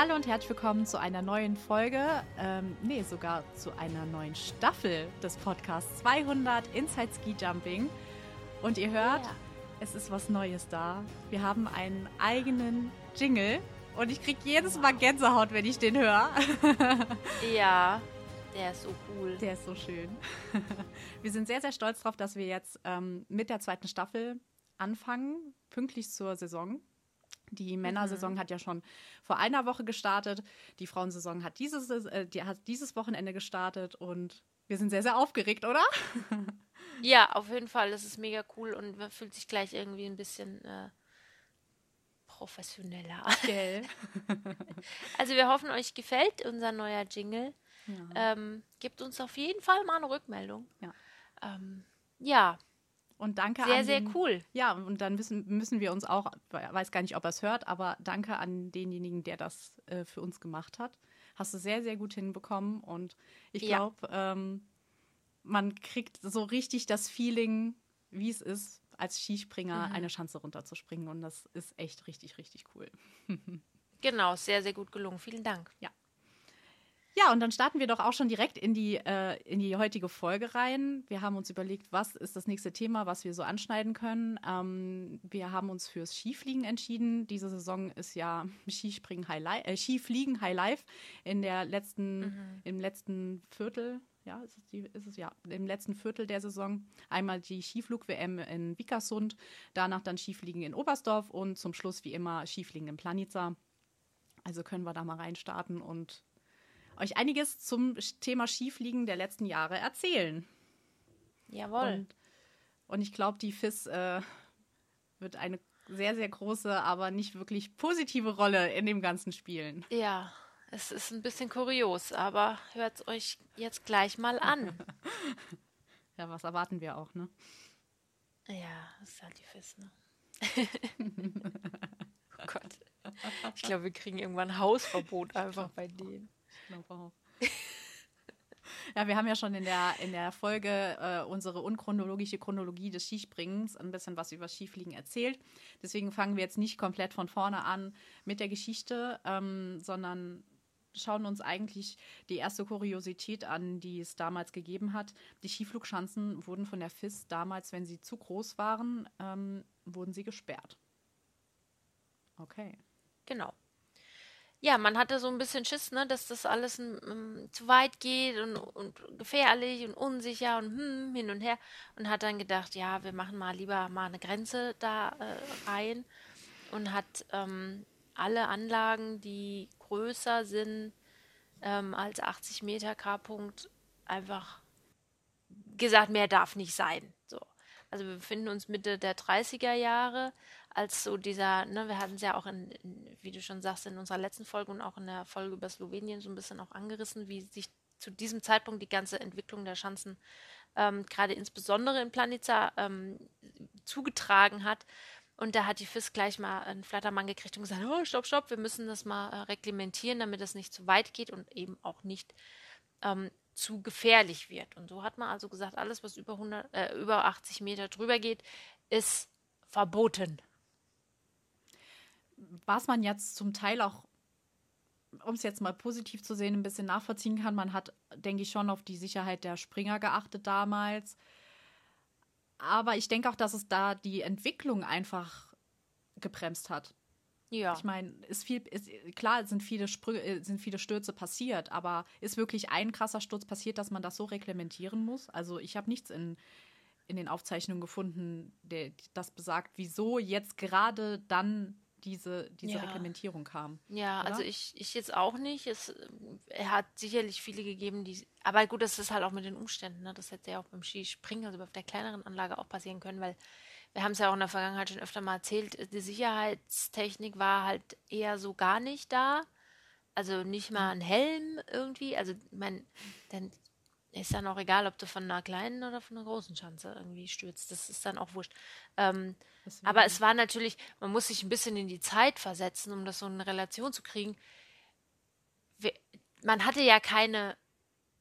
Hallo und herzlich willkommen zu einer neuen Folge, ähm, nee, sogar zu einer neuen Staffel des Podcasts 200 Inside Ski Jumping. Und ihr hört, yeah. es ist was Neues da. Wir haben einen eigenen Jingle und ich kriege jedes Mal Gänsehaut, wenn ich den höre. ja, der ist so cool. Der ist so schön. Wir sind sehr, sehr stolz darauf, dass wir jetzt ähm, mit der zweiten Staffel anfangen, pünktlich zur Saison. Die Männersaison mhm. hat ja schon vor einer Woche gestartet. Die Frauensaison hat dieses, äh, die hat dieses Wochenende gestartet und wir sind sehr, sehr aufgeregt, oder? Ja, auf jeden Fall. Das ist mega cool und man fühlt sich gleich irgendwie ein bisschen äh, professioneller an. Gell. also wir hoffen, euch gefällt unser neuer Jingle. Ja. Ähm, gebt uns auf jeden Fall mal eine Rückmeldung. Ja. Ähm, ja. Und danke sehr, an. Sehr, sehr cool. Ja, und dann müssen, müssen wir uns auch, weiß gar nicht, ob er es hört, aber danke an denjenigen, der das äh, für uns gemacht hat. Hast du sehr, sehr gut hinbekommen. Und ich glaube, ja. ähm, man kriegt so richtig das Feeling, wie es ist, als Skispringer mhm. eine Schanze runterzuspringen. Und das ist echt richtig, richtig cool. genau, sehr, sehr gut gelungen. Vielen Dank. Ja. Ja, und dann starten wir doch auch schon direkt in die, äh, in die heutige Folge rein. Wir haben uns überlegt, was ist das nächste Thema, was wir so anschneiden können. Ähm, wir haben uns fürs Skifliegen entschieden. Diese Saison ist ja Skispringen High Life, äh, Skifliegen High Life in der letzten, mhm. im letzten Viertel. Ja, ist es, die, ist es ja im letzten Viertel der Saison. Einmal die Skiflug-WM in Vikersund, danach dann Skifliegen in Oberstdorf und zum Schluss wie immer Skifliegen in Planica. Also können wir da mal reinstarten und euch einiges zum Thema Skifliegen der letzten Jahre erzählen. Jawohl. Und, und ich glaube, die FIS äh, wird eine sehr, sehr große, aber nicht wirklich positive Rolle in dem Ganzen spielen. Ja, es ist ein bisschen kurios, aber hört es euch jetzt gleich mal an. ja, was erwarten wir auch, ne? Ja, das ist halt die FIS, ne? oh Gott. Ich glaube, wir kriegen irgendwann ein Hausverbot einfach bei denen glaube auch. Ja, wir haben ja schon in der, in der Folge äh, unsere unchronologische Chronologie des Skispringens ein bisschen was über Skifliegen erzählt. Deswegen fangen wir jetzt nicht komplett von vorne an mit der Geschichte, ähm, sondern schauen uns eigentlich die erste Kuriosität an, die es damals gegeben hat. Die Skiflugschanzen wurden von der FIS damals, wenn sie zu groß waren, ähm, wurden sie gesperrt. Okay. Genau ja, man hatte so ein bisschen Schiss, ne, dass das alles um, zu weit geht und, und, gefährlich und unsicher und hm, hin und her und hat dann gedacht, ja, wir machen mal lieber mal eine Grenze da äh, rein und hat ähm, alle Anlagen, die größer sind ähm, als 80 Meter K-Punkt, einfach gesagt, mehr darf nicht sein. So. Also wir befinden uns Mitte der 30er Jahre als so dieser, ne, wir hatten es ja auch in, in, wie du schon sagst, in unserer letzten Folge und auch in der Folge über Slowenien so ein bisschen auch angerissen, wie sich zu diesem Zeitpunkt die ganze Entwicklung der Schanzen ähm, gerade insbesondere in Planica ähm, zugetragen hat. Und da hat die FIS gleich mal einen Flattermann gekriegt und gesagt, oh, stopp, stopp, wir müssen das mal äh, reglementieren, damit es nicht zu weit geht und eben auch nicht ähm, zu gefährlich wird. Und so hat man also gesagt, alles, was über, 100, äh, über 80 Meter drüber geht, ist verboten was man jetzt zum Teil auch, um es jetzt mal positiv zu sehen, ein bisschen nachvollziehen kann, man hat, denke ich, schon auf die Sicherheit der Springer geachtet damals. Aber ich denke auch, dass es da die Entwicklung einfach gebremst hat. Ja. Ich meine, ist viel, ist, klar sind viele, Sprü äh, sind viele Stürze passiert, aber ist wirklich ein krasser Sturz passiert, dass man das so reglementieren muss? Also ich habe nichts in, in den Aufzeichnungen gefunden, der, das besagt, wieso jetzt gerade dann diese, diese ja. Reglementierung kam. Ja, oder? also ich, ich jetzt auch nicht. Es er hat sicherlich viele gegeben, die. Aber gut, das ist halt auch mit den Umständen. Ne? Das hätte ja auch beim Skispringen, also auf der kleineren Anlage auch passieren können, weil wir haben es ja auch in der Vergangenheit schon öfter mal erzählt, die Sicherheitstechnik war halt eher so gar nicht da. Also nicht mal ein Helm irgendwie. Also, ich meine, dann ist dann auch egal, ob du von einer kleinen oder von einer großen Schanze irgendwie stürzt. Das ist dann auch wurscht. Ähm, aber es war natürlich, man muss sich ein bisschen in die Zeit versetzen, um das so in Relation zu kriegen. Man hatte ja keine,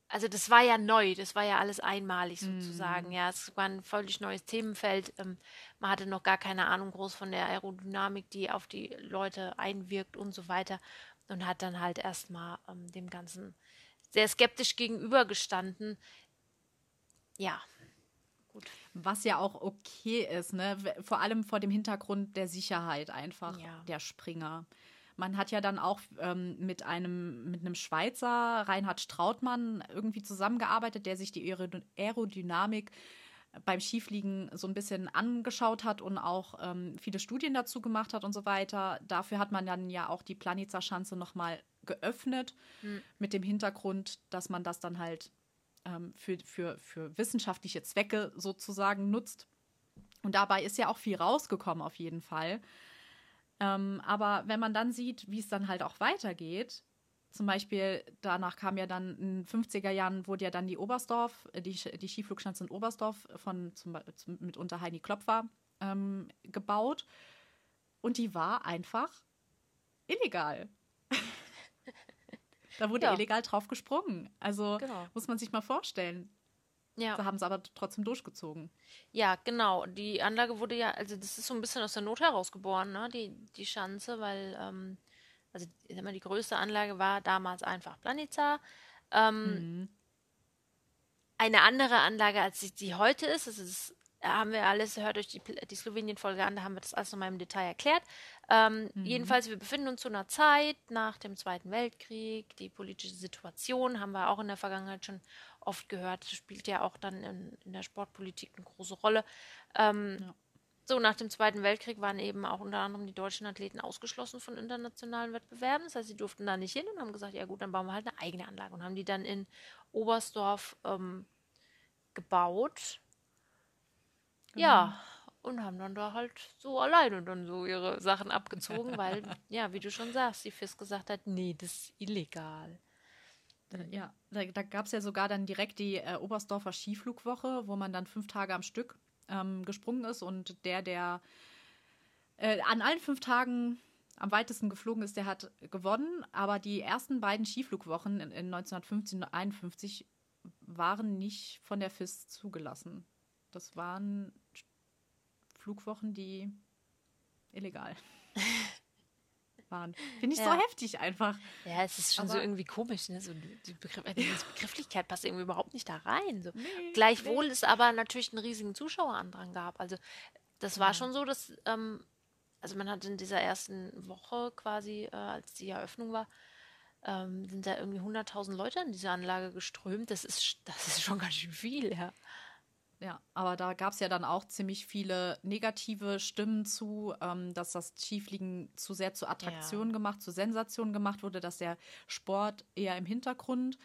also das war ja neu, das war ja alles einmalig sozusagen. Mm. Ja, es war ein völlig neues Themenfeld. Ähm, man hatte noch gar keine Ahnung groß von der Aerodynamik, die auf die Leute einwirkt und so weiter. und hat dann halt erstmal ähm, dem Ganzen sehr skeptisch gegenübergestanden. Ja, gut. Was ja auch okay ist, ne? Vor allem vor dem Hintergrund der Sicherheit einfach ja. der Springer. Man hat ja dann auch ähm, mit einem mit einem Schweizer Reinhard Strautmann irgendwie zusammengearbeitet, der sich die Aerodynamik beim Skifliegen so ein bisschen angeschaut hat und auch ähm, viele Studien dazu gemacht hat und so weiter. Dafür hat man dann ja auch die Planitzer Schanze nochmal geöffnet, hm. mit dem Hintergrund, dass man das dann halt ähm, für, für, für wissenschaftliche Zwecke sozusagen nutzt. Und dabei ist ja auch viel rausgekommen, auf jeden Fall. Ähm, aber wenn man dann sieht, wie es dann halt auch weitergeht, zum Beispiel, danach kam ja dann in den 50er Jahren, wurde ja dann die Oberstdorf, äh, die, die Skiflugschanze in Oberstdorf von zum, zum, mitunter Heini Klopfer ähm, gebaut. Und die war einfach illegal. da wurde ja. illegal drauf gesprungen. Also genau. muss man sich mal vorstellen. Ja. Da haben sie aber trotzdem durchgezogen. Ja, genau. Die Anlage wurde ja, also das ist so ein bisschen aus der Not herausgeboren, ne? Die, die Schanze, weil ähm, also ich sag mal, die größte Anlage war damals einfach Planica. Ähm, mhm. Eine andere Anlage, als sie die heute ist, das ist haben wir alles, hört euch die, die Slowenien-Folge an, da haben wir das alles nochmal im Detail erklärt. Ähm, mhm. Jedenfalls, wir befinden uns zu einer Zeit nach dem Zweiten Weltkrieg. Die politische Situation haben wir auch in der Vergangenheit schon oft gehört, spielt ja auch dann in, in der Sportpolitik eine große Rolle. Ähm, ja. So, nach dem Zweiten Weltkrieg waren eben auch unter anderem die deutschen Athleten ausgeschlossen von internationalen Wettbewerben. Das heißt, sie durften da nicht hin und haben gesagt, ja gut, dann bauen wir halt eine eigene Anlage und haben die dann in Oberstdorf ähm, gebaut. Genau. Ja, und haben dann da halt so alleine dann so ihre Sachen abgezogen, weil, ja, wie du schon sagst, die FIS gesagt hat, nee, das ist illegal. Ja, da, da gab es ja sogar dann direkt die äh, Oberstdorfer Skiflugwoche, wo man dann fünf Tage am Stück ähm, gesprungen ist und der, der äh, an allen fünf Tagen am weitesten geflogen ist, der hat gewonnen. Aber die ersten beiden Skiflugwochen in, in 1950 und 1951 waren nicht von der FIS zugelassen. Das waren Flugwochen, die illegal waren. Finde ich ja. so heftig einfach. Ja, es ist schon Aber so irgendwie komisch, ne? So die, Begriff, die Begrifflichkeit passt irgendwie überhaupt nicht da rein. So. Nee, Gleichwohl nee. es aber natürlich einen riesigen Zuschauerandrang gab. Also das war ja. schon so, dass ähm, also man hat in dieser ersten Woche quasi, äh, als die Eröffnung war, ähm, sind da irgendwie 100.000 Leute in diese Anlage geströmt. Das ist, das ist schon ganz schön viel, ja. Ja, aber da gab es ja dann auch ziemlich viele negative Stimmen zu, ähm, dass das Skifliegen zu sehr zur Attraktion ja. gemacht, zur Sensation gemacht wurde, dass der Sport eher im Hintergrund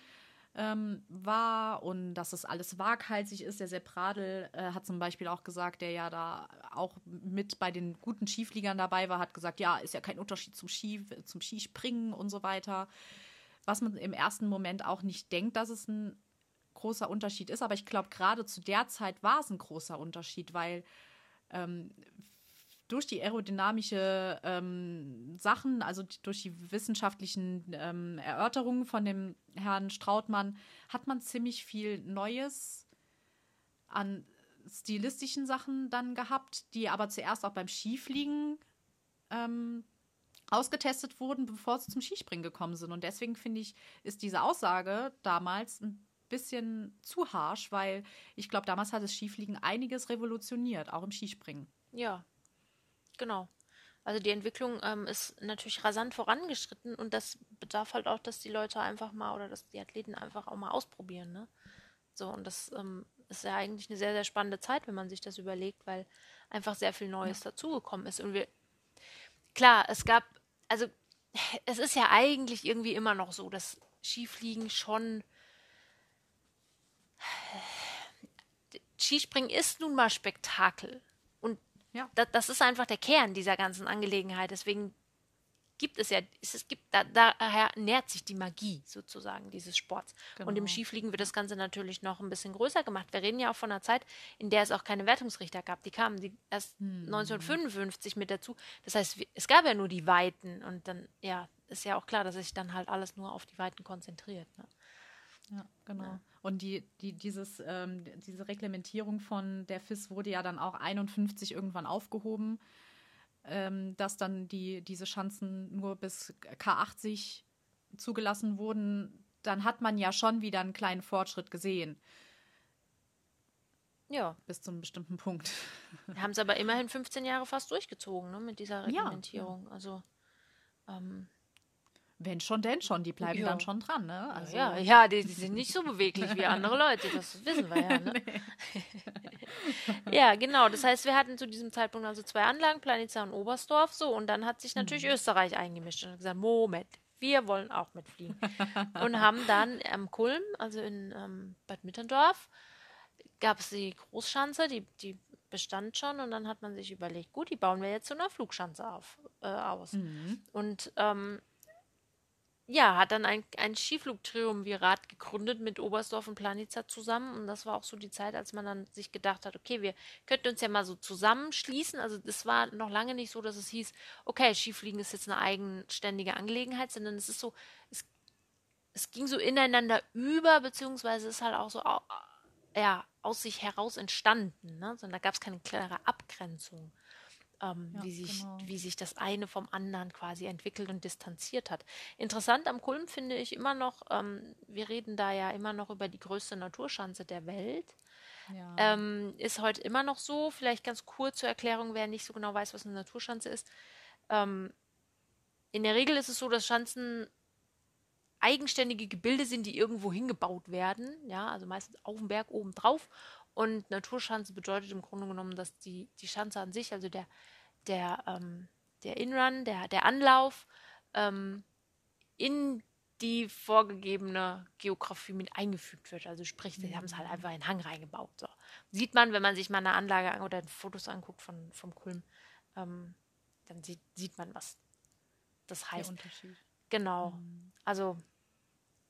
ähm, war und dass es alles waghalsig ist. Der Sepp Radl äh, hat zum Beispiel auch gesagt, der ja da auch mit bei den guten Skifliegern dabei war, hat gesagt, ja, ist ja kein Unterschied zum, Ski, zum Skispringen und so weiter. Was man im ersten Moment auch nicht denkt, dass es ein großer Unterschied ist. Aber ich glaube, gerade zu der Zeit war es ein großer Unterschied, weil ähm, durch die aerodynamische ähm, Sachen, also durch die wissenschaftlichen ähm, Erörterungen von dem Herrn Strautmann, hat man ziemlich viel Neues an stilistischen Sachen dann gehabt, die aber zuerst auch beim Skifliegen ähm, ausgetestet wurden, bevor sie zum Skispringen gekommen sind. Und deswegen finde ich, ist diese Aussage damals ein bisschen zu harsch, weil ich glaube, damals hat das Skifliegen einiges revolutioniert, auch im Skispringen. Ja, genau. Also die Entwicklung ähm, ist natürlich rasant vorangeschritten und das bedarf halt auch, dass die Leute einfach mal oder dass die Athleten einfach auch mal ausprobieren. Ne? So, und das ähm, ist ja eigentlich eine sehr, sehr spannende Zeit, wenn man sich das überlegt, weil einfach sehr viel Neues ja. dazugekommen ist. Und wir, klar, es gab, also es ist ja eigentlich irgendwie immer noch so, dass Skifliegen schon Skispringen ist nun mal Spektakel. Und ja. das, das ist einfach der Kern dieser ganzen Angelegenheit. Deswegen gibt es ja, es gibt, da, daher nährt sich die Magie sozusagen dieses Sports. Genau. Und im genau. Skifliegen wird das Ganze natürlich noch ein bisschen größer gemacht. Wir reden ja auch von einer Zeit, in der es auch keine Wertungsrichter gab. Die kamen die erst hm. 1955 mit dazu. Das heißt, es gab ja nur die Weiten und dann, ja, ist ja auch klar, dass sich dann halt alles nur auf die Weiten konzentriert. Ne? Ja, genau. Ja. Und die, die, dieses, ähm, diese Reglementierung von der FIS wurde ja dann auch 51 irgendwann aufgehoben. ähm, dass dann die, diese Schanzen nur bis K80 zugelassen wurden, dann hat man ja schon wieder einen kleinen Fortschritt gesehen. Ja. Bis zu einem bestimmten Punkt. Haben es aber immerhin 15 Jahre fast durchgezogen, ne, mit dieser Reglementierung. Ja. Also, ähm, wenn schon, denn schon. Die bleiben ja. dann schon dran, ne? Also ja, ja, die, die, sind nicht so beweglich wie andere Leute, das wissen wir ja, ne? ja, genau. Das heißt, wir hatten zu diesem Zeitpunkt also zwei Anlagen, Planitza und Oberstdorf, so. Und dann hat sich natürlich mhm. Österreich eingemischt und gesagt, Moment, wir wollen auch mitfliegen. und haben dann am Kulm, also in ähm, Bad Mitterndorf, gab es die Großschanze, die, die bestand schon und dann hat man sich überlegt, gut, die bauen wir jetzt zu einer Flugschanze auf, äh, aus. Mhm. Und ähm, ja, hat dann ein, ein Skiflugtriumvirat gegründet mit Oberstdorf und Planitza zusammen. Und das war auch so die Zeit, als man dann sich gedacht hat, okay, wir könnten uns ja mal so zusammenschließen. Also es war noch lange nicht so, dass es hieß, okay, Skifliegen ist jetzt eine eigenständige Angelegenheit, sondern es ist so, es, es ging so ineinander über, beziehungsweise ist halt auch so ja, aus sich heraus entstanden. Ne? Sondern da gab es keine klare Abgrenzung ähm, ja, wie, sich, genau. wie sich das eine vom anderen quasi entwickelt und distanziert hat. Interessant am Kulm finde ich immer noch, ähm, wir reden da ja immer noch über die größte Naturschanze der Welt. Ja. Ähm, ist heute immer noch so. Vielleicht ganz kurz zur Erklärung, wer nicht so genau weiß, was eine Naturschanze ist. Ähm, in der Regel ist es so, dass Schanzen eigenständige Gebilde sind, die irgendwo hingebaut werden. Ja, also meistens auf dem Berg oben drauf und Naturschanze bedeutet im Grunde genommen, dass die, die Schanze an sich, also der, der, ähm, der Inrun, der, der Anlauf, ähm, in die vorgegebene Geografie mit eingefügt wird. Also sprich, sie haben es halt einfach in den Hang reingebaut. So. Sieht man, wenn man sich mal eine Anlage oder Fotos anguckt von, vom Kulm, ähm, dann sieht, sieht man, was das heißt. Der Unterschied. Genau. Mhm. Also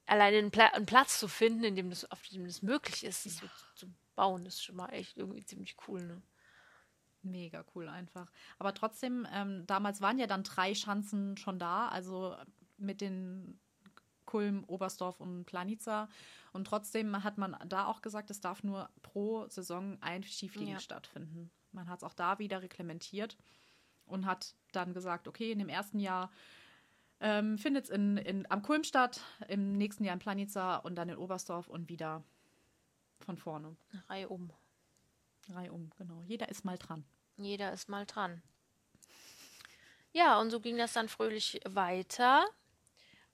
alleine einen, Pla einen, Platz zu finden, in dem das, auf dem das möglich ist, ja. zu, zu bauen, ist schon mal echt irgendwie ziemlich cool, ne? Mega cool einfach. Aber trotzdem, ähm, damals waren ja dann drei Schanzen schon da, also mit den Kulm, Oberstdorf und Planica. Und trotzdem hat man da auch gesagt, es darf nur pro Saison ein Skifliegen ja. stattfinden. Man hat es auch da wieder reglementiert und hat dann gesagt, okay, in dem ersten Jahr ähm, findet es in, in, am Kulm statt, im nächsten Jahr in Planica und dann in Oberstdorf und wieder von vorne. Reihe um. Reihe um, genau. Jeder ist mal dran. Jeder ist mal dran. Ja, und so ging das dann fröhlich weiter.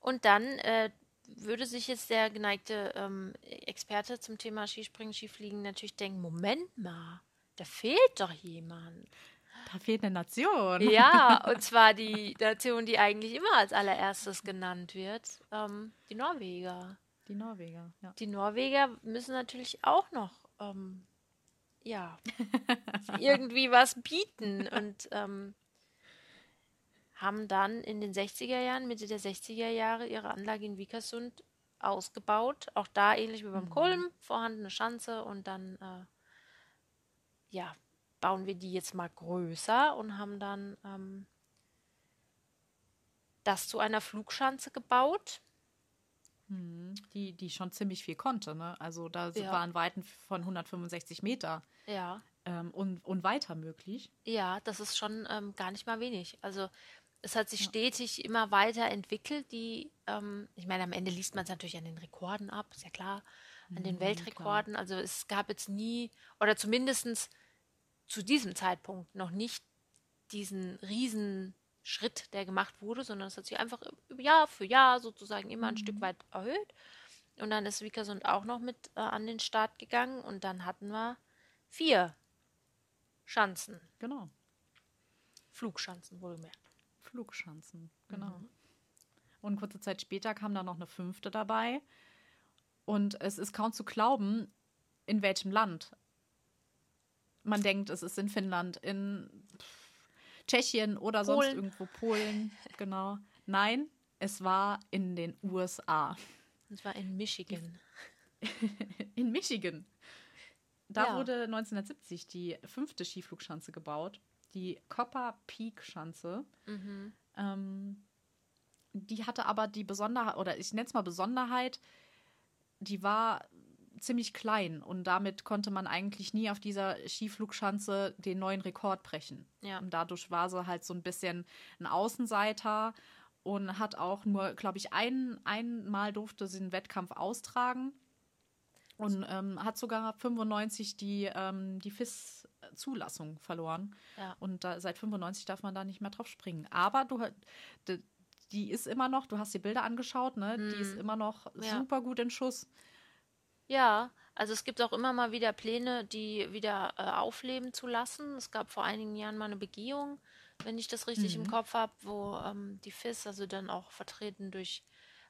Und dann äh, würde sich jetzt der geneigte ähm, Experte zum Thema Skispringen, Skifliegen natürlich denken: Moment mal, da fehlt doch jemand. Da fehlt eine Nation. Ja, und zwar die Nation, die eigentlich immer als allererstes genannt wird: ähm, die Norweger. Die Norweger, ja. Die Norweger müssen natürlich auch noch, ähm, ja, irgendwie was bieten und ähm, haben dann in den 60er Jahren, Mitte der 60er Jahre, ihre Anlage in Vikersund ausgebaut. Auch da ähnlich wie beim mhm. Kulm, vorhandene Schanze und dann, äh, ja, bauen wir die jetzt mal größer und haben dann ähm, das zu einer Flugschanze gebaut die, die schon ziemlich viel konnte, ne? Also da ja. waren Weiten von 165 Meter. Ja. Ähm, und, und weiter möglich. Ja, das ist schon ähm, gar nicht mal wenig. Also es hat sich ja. stetig immer weiter entwickelt. Die, ähm, ich meine, am Ende liest man es natürlich an den Rekorden ab, ist ja klar, an den mhm, Weltrekorden. Klar. Also es gab jetzt nie, oder zumindest zu diesem Zeitpunkt noch nicht diesen riesen Schritt, der gemacht wurde, sondern es hat sich einfach Jahr für Jahr sozusagen immer ein mhm. Stück weit erhöht. Und dann ist Vikersund auch noch mit äh, an den Start gegangen und dann hatten wir vier Schanzen. Genau. Flugschanzen wohlgemerkt. Flugschanzen, genau. Mhm. Und kurze Zeit später kam da noch eine fünfte dabei. Und es ist kaum zu glauben, in welchem Land. Man denkt, es ist in Finnland, in Tschechien oder Polen. sonst irgendwo Polen. Genau. Nein, es war in den USA. Es war in Michigan. in Michigan. Da ja. wurde 1970 die fünfte Skiflugschanze gebaut, die Copper Peak Schanze. Mhm. Ähm, die hatte aber die Besonderheit, oder ich nenne es mal Besonderheit, die war ziemlich klein und damit konnte man eigentlich nie auf dieser Skiflugschanze den neuen Rekord brechen. Ja. Und dadurch war sie halt so ein bisschen ein Außenseiter und hat auch nur, glaube ich, ein, einmal durfte sie den Wettkampf austragen und ähm, hat sogar 95 die, ähm, die FIS-Zulassung verloren. Ja. Und da, seit 95 darf man da nicht mehr drauf springen. Aber du die, die ist immer noch, du hast die Bilder angeschaut, ne? Die ist immer noch Ja. super gut in Schuss. Ja, also es gibt auch immer mal wieder Pläne, die wieder äh, aufleben zu lassen. Es gab vor einigen Jahren mal eine Begehung, wenn ich das richtig im Kopf habe, wo ähm, die FIS, also dann auch vertreten durch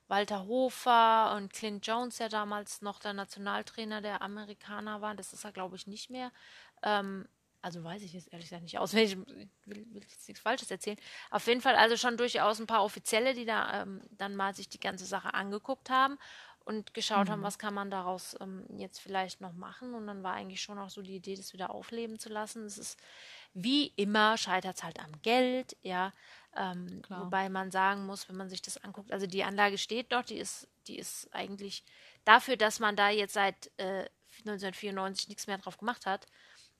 Walter Hofer und Clint Jones, der damals noch der Nationaltrainer der Amerikaner war, das ist er, glaube ich, nicht mehr. Ähm, also weiß ich jetzt ehrlich gesagt nicht auswendig, ich will, will jetzt nichts Falsches erzählen. Auf jeden Fall also schon durchaus ein paar Offizielle, die da ähm, dann mal sich die ganze Sache angeguckt haben und geschaut haben, was kann man daraus ähm, jetzt vielleicht noch machen. Und dann war eigentlich schon auch so die Idee, das wieder aufleben zu lassen. Es ist wie immer, scheitert es halt am Geld, ja. Ähm, wobei man sagen muss, wenn man sich das anguckt, also die Anlage steht dort, die ist, die ist eigentlich dafür, dass man da jetzt seit äh, 1994 nichts mehr drauf gemacht hat,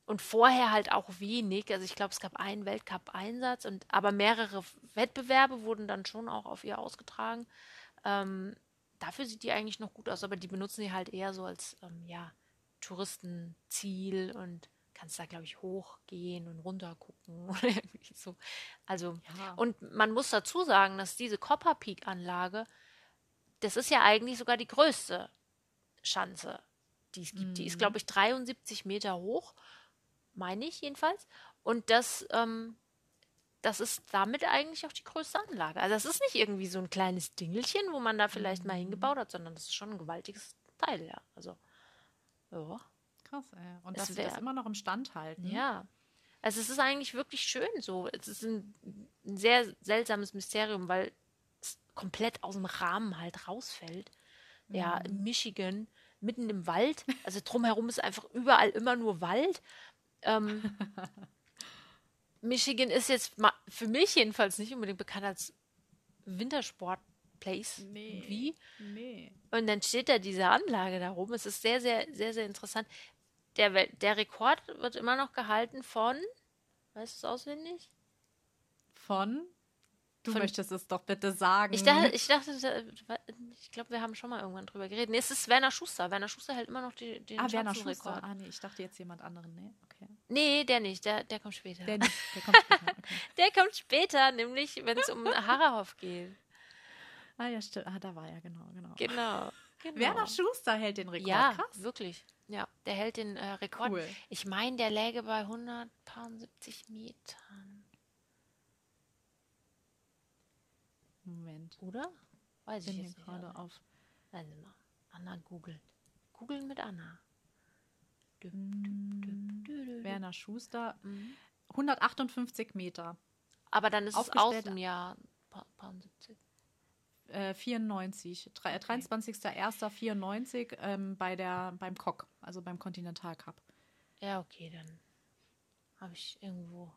und vorher halt auch wenig. Also ich glaube, es gab einen Weltcup-Einsatz und aber mehrere Wettbewerbe wurden dann schon auch auf ihr ausgetragen. Ähm, dafür sieht die eigentlich noch gut aus, aber die benutzen die halt eher so als ähm, ja, Touristenziel und kannst da, glaube ich, hochgehen und runter gucken oder irgendwie so. Also, Ja. und man muss dazu sagen, dass diese Copper Peak-Anlage, das ist ja eigentlich sogar die größte Schanze, die es gibt. Die ist, glaube ich, 73 Meter hoch meine ich jedenfalls. Und das, ähm, das ist damit eigentlich auch die größte Anlage. Also das ist nicht irgendwie so ein kleines Dingelchen, wo man da vielleicht mal hingebaut hat, sondern das ist schon ein gewaltiges Teil, ja. Also, ja. Krass, ey. Und dass sie das immer noch im Stand halten. Ja. Also es ist eigentlich wirklich schön so. Es ist ein, ein sehr seltsames Mysterium, weil es komplett aus dem Rahmen halt rausfällt. Ja, in Michigan, mitten im Wald. Also drumherum ist einfach überall immer nur Wald. Ähm, Michigan ist jetzt für mich jedenfalls nicht unbedingt bekannt als Wintersport-Place. Nee. Wie? Nee. Und dann steht da diese Anlage da oben. Es ist sehr, sehr, sehr, sehr interessant. Der, Wel- der Rekord wird immer noch gehalten von, weißt du es auswendig? Von? Du Von- möchtest es doch bitte sagen. Ich dachte, ich dachte, da- ich glaube, wir haben schon mal irgendwann drüber geredet. Nee, es ist Werner Schuster. Werner Schuster hält immer noch die, den ah, Werner. Schuster. Ah, nee, ich dachte jetzt jemand anderen. Nee, okay. Nee, der nicht. Der, der kommt später. Der nicht, der kommt später. Okay. Der kommt später, nämlich wenn es um Harahoff geht. Ah, ja, stimmt. Ah, da war er, genau, genau. Genau. genau. Werner Schuster hält den Rekord. Ja, Krass. wirklich. Ja, der hält den äh, Rekord. Cool. Ich meine, der läge bei 170 Metern, Moment. oder? Weiß Ich bin jetzt gerade auf. Nein, mal. Anna googelt. Googeln mit Anna. Düpp, Mm, düpp, dü, dü, dü. Werner Schuster. Mhm. 158 Meter. Aber dann ist es aus Aufgestellt- dem Jahr pa- paar 70. Äh, 94. Drei- äh, 23.01.94 ähm, bei der, beim Cock, also beim Continental Cup. Ja, okay, dann habe ich irgendwo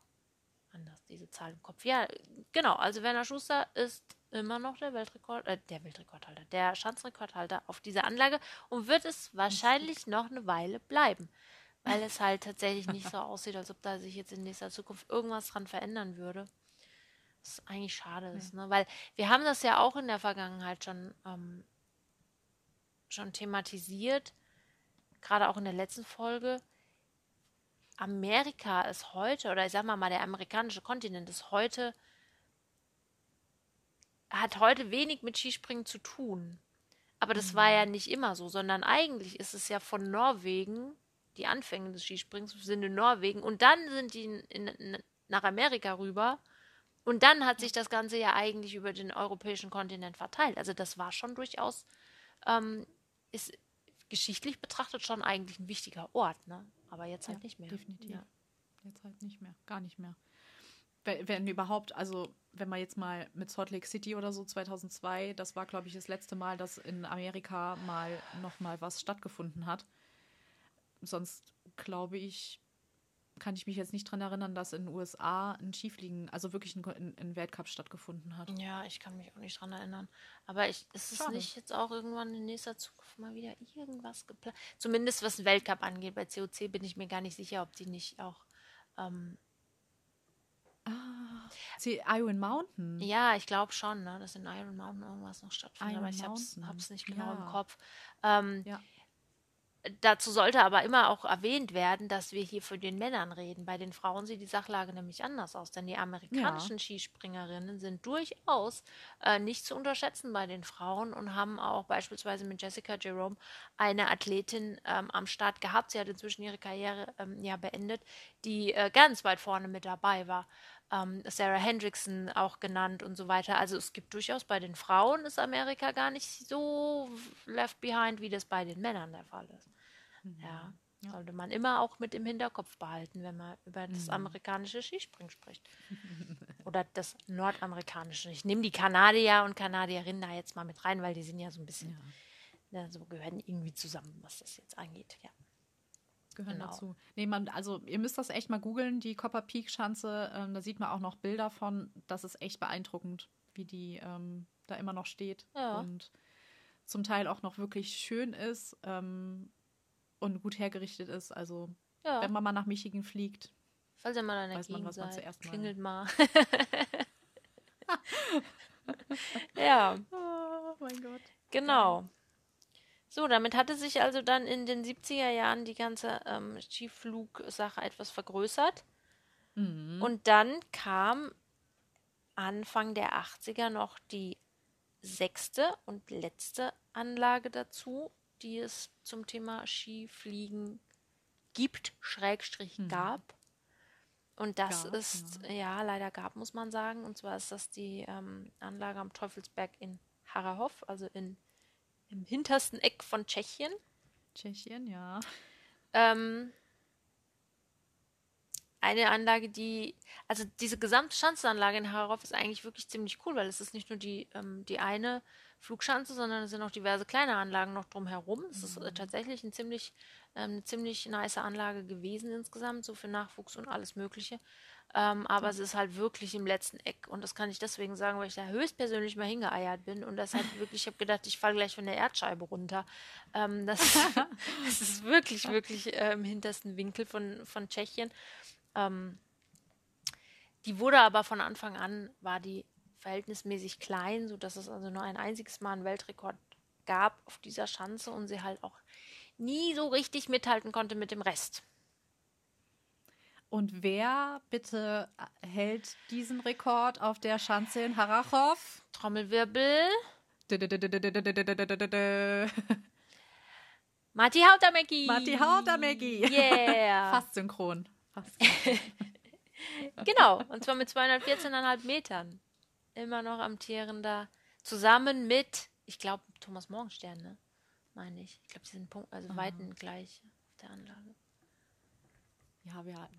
anders diese Zahl im Kopf. Ja, genau. Also Werner Schuster ist immer noch der Weltrekord, äh, der Weltrekordhalter, der Schanzenrekordhalter auf dieser Anlage und wird es wahrscheinlich noch eine Weile bleiben, weil es halt tatsächlich nicht so aussieht, als ob da sich jetzt in nächster Zukunft irgendwas dran verändern würde. Was eigentlich schade ist, ne? Weil wir haben das ja auch in der Vergangenheit schon, ähm, schon thematisiert, gerade auch in der letzten Folge. Amerika ist heute, oder ich sag mal mal, der amerikanische Kontinent ist heute, hat heute wenig mit Skispringen zu tun. Aber das war ja nicht immer so, sondern eigentlich ist es ja von Norwegen, die Anfänge des Skisprings sind in Norwegen und dann sind die in, in, nach Amerika rüber und dann hat sich das Ganze ja eigentlich über den europäischen Kontinent verteilt. Also das war schon durchaus, ähm, ist geschichtlich betrachtet schon eigentlich ein wichtiger Ort, ne? Aber jetzt halt Ja, nicht mehr. definitiv. Ja. Jetzt halt nicht mehr, gar nicht mehr. Wenn, wenn überhaupt, also wenn man jetzt mal mit Salt Lake City oder so 2002, das war glaube ich das letzte Mal, dass in Amerika mal noch mal was stattgefunden hat. Sonst glaube ich, kann ich mich jetzt nicht dran erinnern, dass in den USA ein Skifliegen, also wirklich ein, ein, Weltcup stattgefunden hat. Ja, ich kann mich auch nicht dran erinnern. Aber ich, ist es Schade. nicht jetzt auch irgendwann in nächster Zukunft mal wieder irgendwas geplant? Zumindest was den Weltcup angeht. Bei COC bin ich mir gar nicht sicher, ob die nicht auch. Ähm, Sie, Iron Mountain. ja, ich glaube schon, ne, dass in Iron Mountain irgendwas noch stattfindet. Iron aber ich Mountain. hab's nicht genau im Ja. Kopf. Ähm, Ja. Dazu sollte aber immer auch erwähnt werden, dass wir hier für den Männern reden. Bei den Frauen sieht die Sachlage nämlich anders aus, denn die amerikanischen Skispringerinnen sind durchaus äh, nicht zu unterschätzen bei den Frauen und haben auch beispielsweise mit Jessica Jerome eine Athletin ähm, am Start gehabt. Sie hat inzwischen ihre Karriere ähm, ja beendet, die äh, ganz weit vorne mit dabei war. Ähm, Sarah Hendrickson auch genannt und so weiter. Also es gibt durchaus bei den Frauen ist Amerika gar nicht so left behind, wie das bei den Männern der Fall ist. Ja, sollte man immer auch mit im Hinterkopf behalten, wenn man über das amerikanische Skispringen spricht. Oder das nordamerikanische. Ich nehme die Kanadier und Kanadierinnen da jetzt mal mit rein, weil die sind ja so ein bisschen, ne, so gehören irgendwie zusammen, was das jetzt angeht. Ja. gehören Genau. dazu. Nee, man, also ihr müsst das echt mal googeln, die Copper Peak Schanze. Ähm, da sieht man auch noch Bilder von. Das ist echt beeindruckend, wie die ähm, da immer noch steht. Ja. Und zum Teil auch noch wirklich schön ist ähm, und gut hergerichtet ist. Also ja. wenn man mal nach Michigan fliegt, Falls ihr mal in der weiß man, Gegend was man seid, zuerst mal- klingelt mal. ja, Oh mein Gott. genau. So, damit hatte sich also dann in den 70er Jahren die ganze ähm, Skiflugsache etwas vergrößert. Mhm. Und dann kam Anfang der 80er noch die sechste und letzte Anlage dazu, die es zum Thema Skifliegen gibt, Schrägstrich gab. Und das Gab, ist, ja. leider gab, muss man sagen. Und zwar ist das die ähm, Anlage am Teufelsberg in Harrahov, also in, im hintersten Eck von Tschechien. Tschechien, ja. Ähm, eine Anlage, die, also diese gesamte Schanzenanlage in Harrahov ist eigentlich wirklich ziemlich cool, weil es ist nicht nur die, ähm, die eine Flugschanze, sondern es sind auch diverse kleine Anlagen noch drumherum. Es ist äh, tatsächlich ein ziemlich, ähm, eine ziemlich nice Anlage gewesen insgesamt, so für Nachwuchs und alles Mögliche. Ähm, aber es ist halt wirklich im letzten Eck. Und das kann ich deswegen sagen, weil ich da höchstpersönlich mal hingeeiert bin. Und das halt wirklich, ich habe gedacht, ich falle gleich von der Erdscheibe runter. Ähm, das, das ist wirklich, wirklich äh, im hintersten Winkel von, von Tschechien. Ähm, die wurde aber von Anfang an, war die verhältnismäßig klein, sodass es also nur ein einziges Mal einen Weltrekord gab auf dieser Schanze und sie halt auch nie so richtig mithalten konnte mit dem Rest. Und wer bitte hält diesen Rekord auf der Schanze in Harrachov? Trommelwirbel. Matti Matti Hautamäki. Hautamäki. Yeah. Fast synchron. Fast. Genau. Und zwar mit 214,5 Metern. Immer noch amtierender. Zusammen mit, ich glaube, Thomas Morgenstern, ne? Meine ich. Ich glaube, die sind Punkt, also Weiten gleich auf der Anlage. Ja, wir,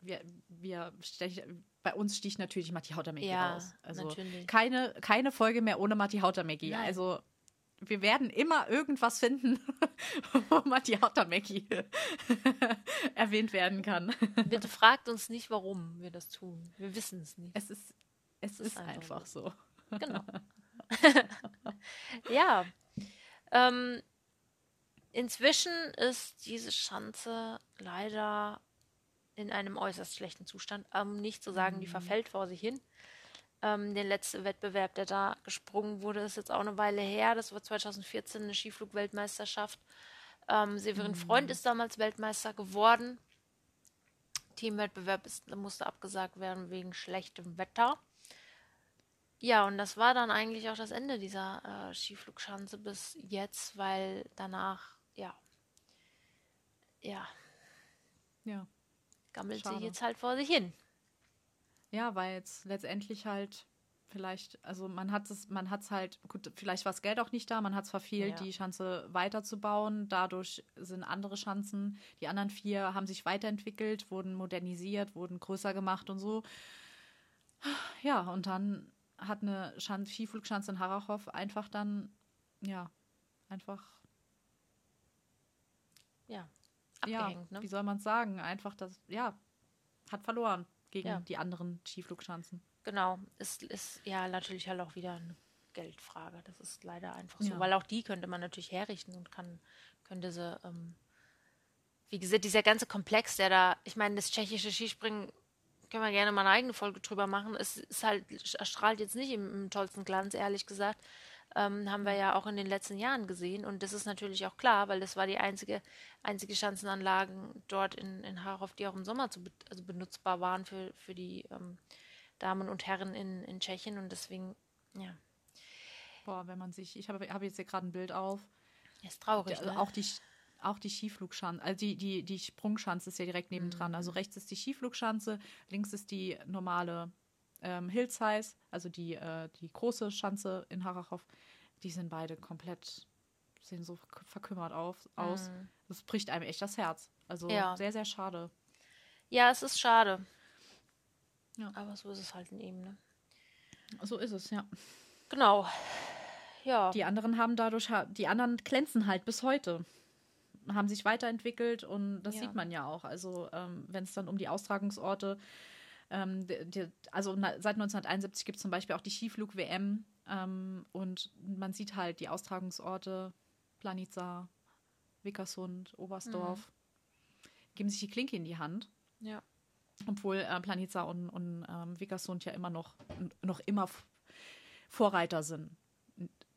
wir, wir stech, bei uns sticht natürlich Matti Hautamäki Ja, raus. Also natürlich. Keine, keine Folge mehr ohne Matti Hautamäki. Nein. Also wir werden immer irgendwas finden, wo Matti Hautamäki erwähnt werden kann. Bitte fragt uns nicht, warum wir das tun. Wir wissen es nicht. Es ist, es ist ist einfach einfach so. Genau. ja. Ähm, inzwischen ist diese Schanze leider in einem äußerst schlechten Zustand. Um nicht zu sagen, die verfällt vor sich hin. Ähm, der letzte Wettbewerb, der da gesprungen wurde, ist jetzt auch eine Weile her. Das war 2014 eine Skiflug-Weltmeisterschaft. Ähm, Severin Freund ist damals Weltmeister geworden. Teamwettbewerb ist, musste abgesagt werden wegen schlechtem Wetter. Ja, und das war dann eigentlich auch das Ende dieser äh, Skiflugschanze bis jetzt, weil danach, ja, ja, Ja. gammelt sie Schade. jetzt halt vor sich hin. Ja, weil jetzt letztendlich halt vielleicht, also man hat es, man hat es halt, gut, vielleicht war das Geld auch nicht da, man hat es verfehlt, Ja. die Schanze weiterzubauen. Dadurch sind andere Schanzen, die anderen vier haben sich weiterentwickelt, wurden modernisiert, wurden größer gemacht und so. Ja, und dann hat eine Schan Skiflugschanze in Harrachov einfach dann, ja, einfach, Ja, ja, abgehängt, ne? wie soll man es sagen? Einfach das, ja, hat verloren gegen Ja. die anderen Skiflugschanzen. Genau. Es ist ja natürlich halt auch wieder eine Geldfrage. Das ist leider einfach so. Ja. Weil auch die könnte man natürlich herrichten und kann, könnte sie, ähm, wie gesagt, dieser ganze Komplex, der da, ich meine, das tschechische Skispringen können wir gerne mal eine eigene Folge drüber machen. Es ist halt, erstrahlt jetzt nicht im, im tollsten Glanz, ehrlich gesagt. Ähm, haben wir ja auch in den letzten Jahren gesehen. Und das ist natürlich auch klar, weil das war die einzige, einzige Schanzenanlagen dort in, in Harhof, die auch im Sommer zu, also benutzbar waren für, für die ähm, Damen und Herren in, in Tschechien. Und deswegen, ja, Boah, wenn man sich, ich habe hab jetzt hier gerade ein Bild auf. ist traurig. Also ne? auch die, auch die Skiflugschanze, also die, die, die Sprungschanze ist ja direkt nebendran. Also rechts ist die Skiflugschanze, links ist die normale ähm, Hillsize, also die, äh, die große Schanze in Harachow. Die sind beide komplett, sehen so verkümmert auf, aus. Das bricht einem echt das Herz. Also Ja. sehr, sehr schade. Ja, es ist schade. Ja. Aber so ist es halt eben, ne? So ist es, ja. Genau. Ja. Die anderen haben dadurch, die anderen glänzen halt bis heute. Haben sich weiterentwickelt und das Ja. sieht man ja auch. Also, ähm, wenn es dann um die Austragungsorte, ähm, die, die, also na, seit 1971 gibt es zum Beispiel auch die Skiflug-WM ähm, und man sieht halt die Austragungsorte Planica, Wickersund, Oberstdorf, geben sich die Klinke in die Hand. ja. Obwohl äh, Planica und, und ähm, Vikersund ja immer noch, noch immer Vorreiter sind.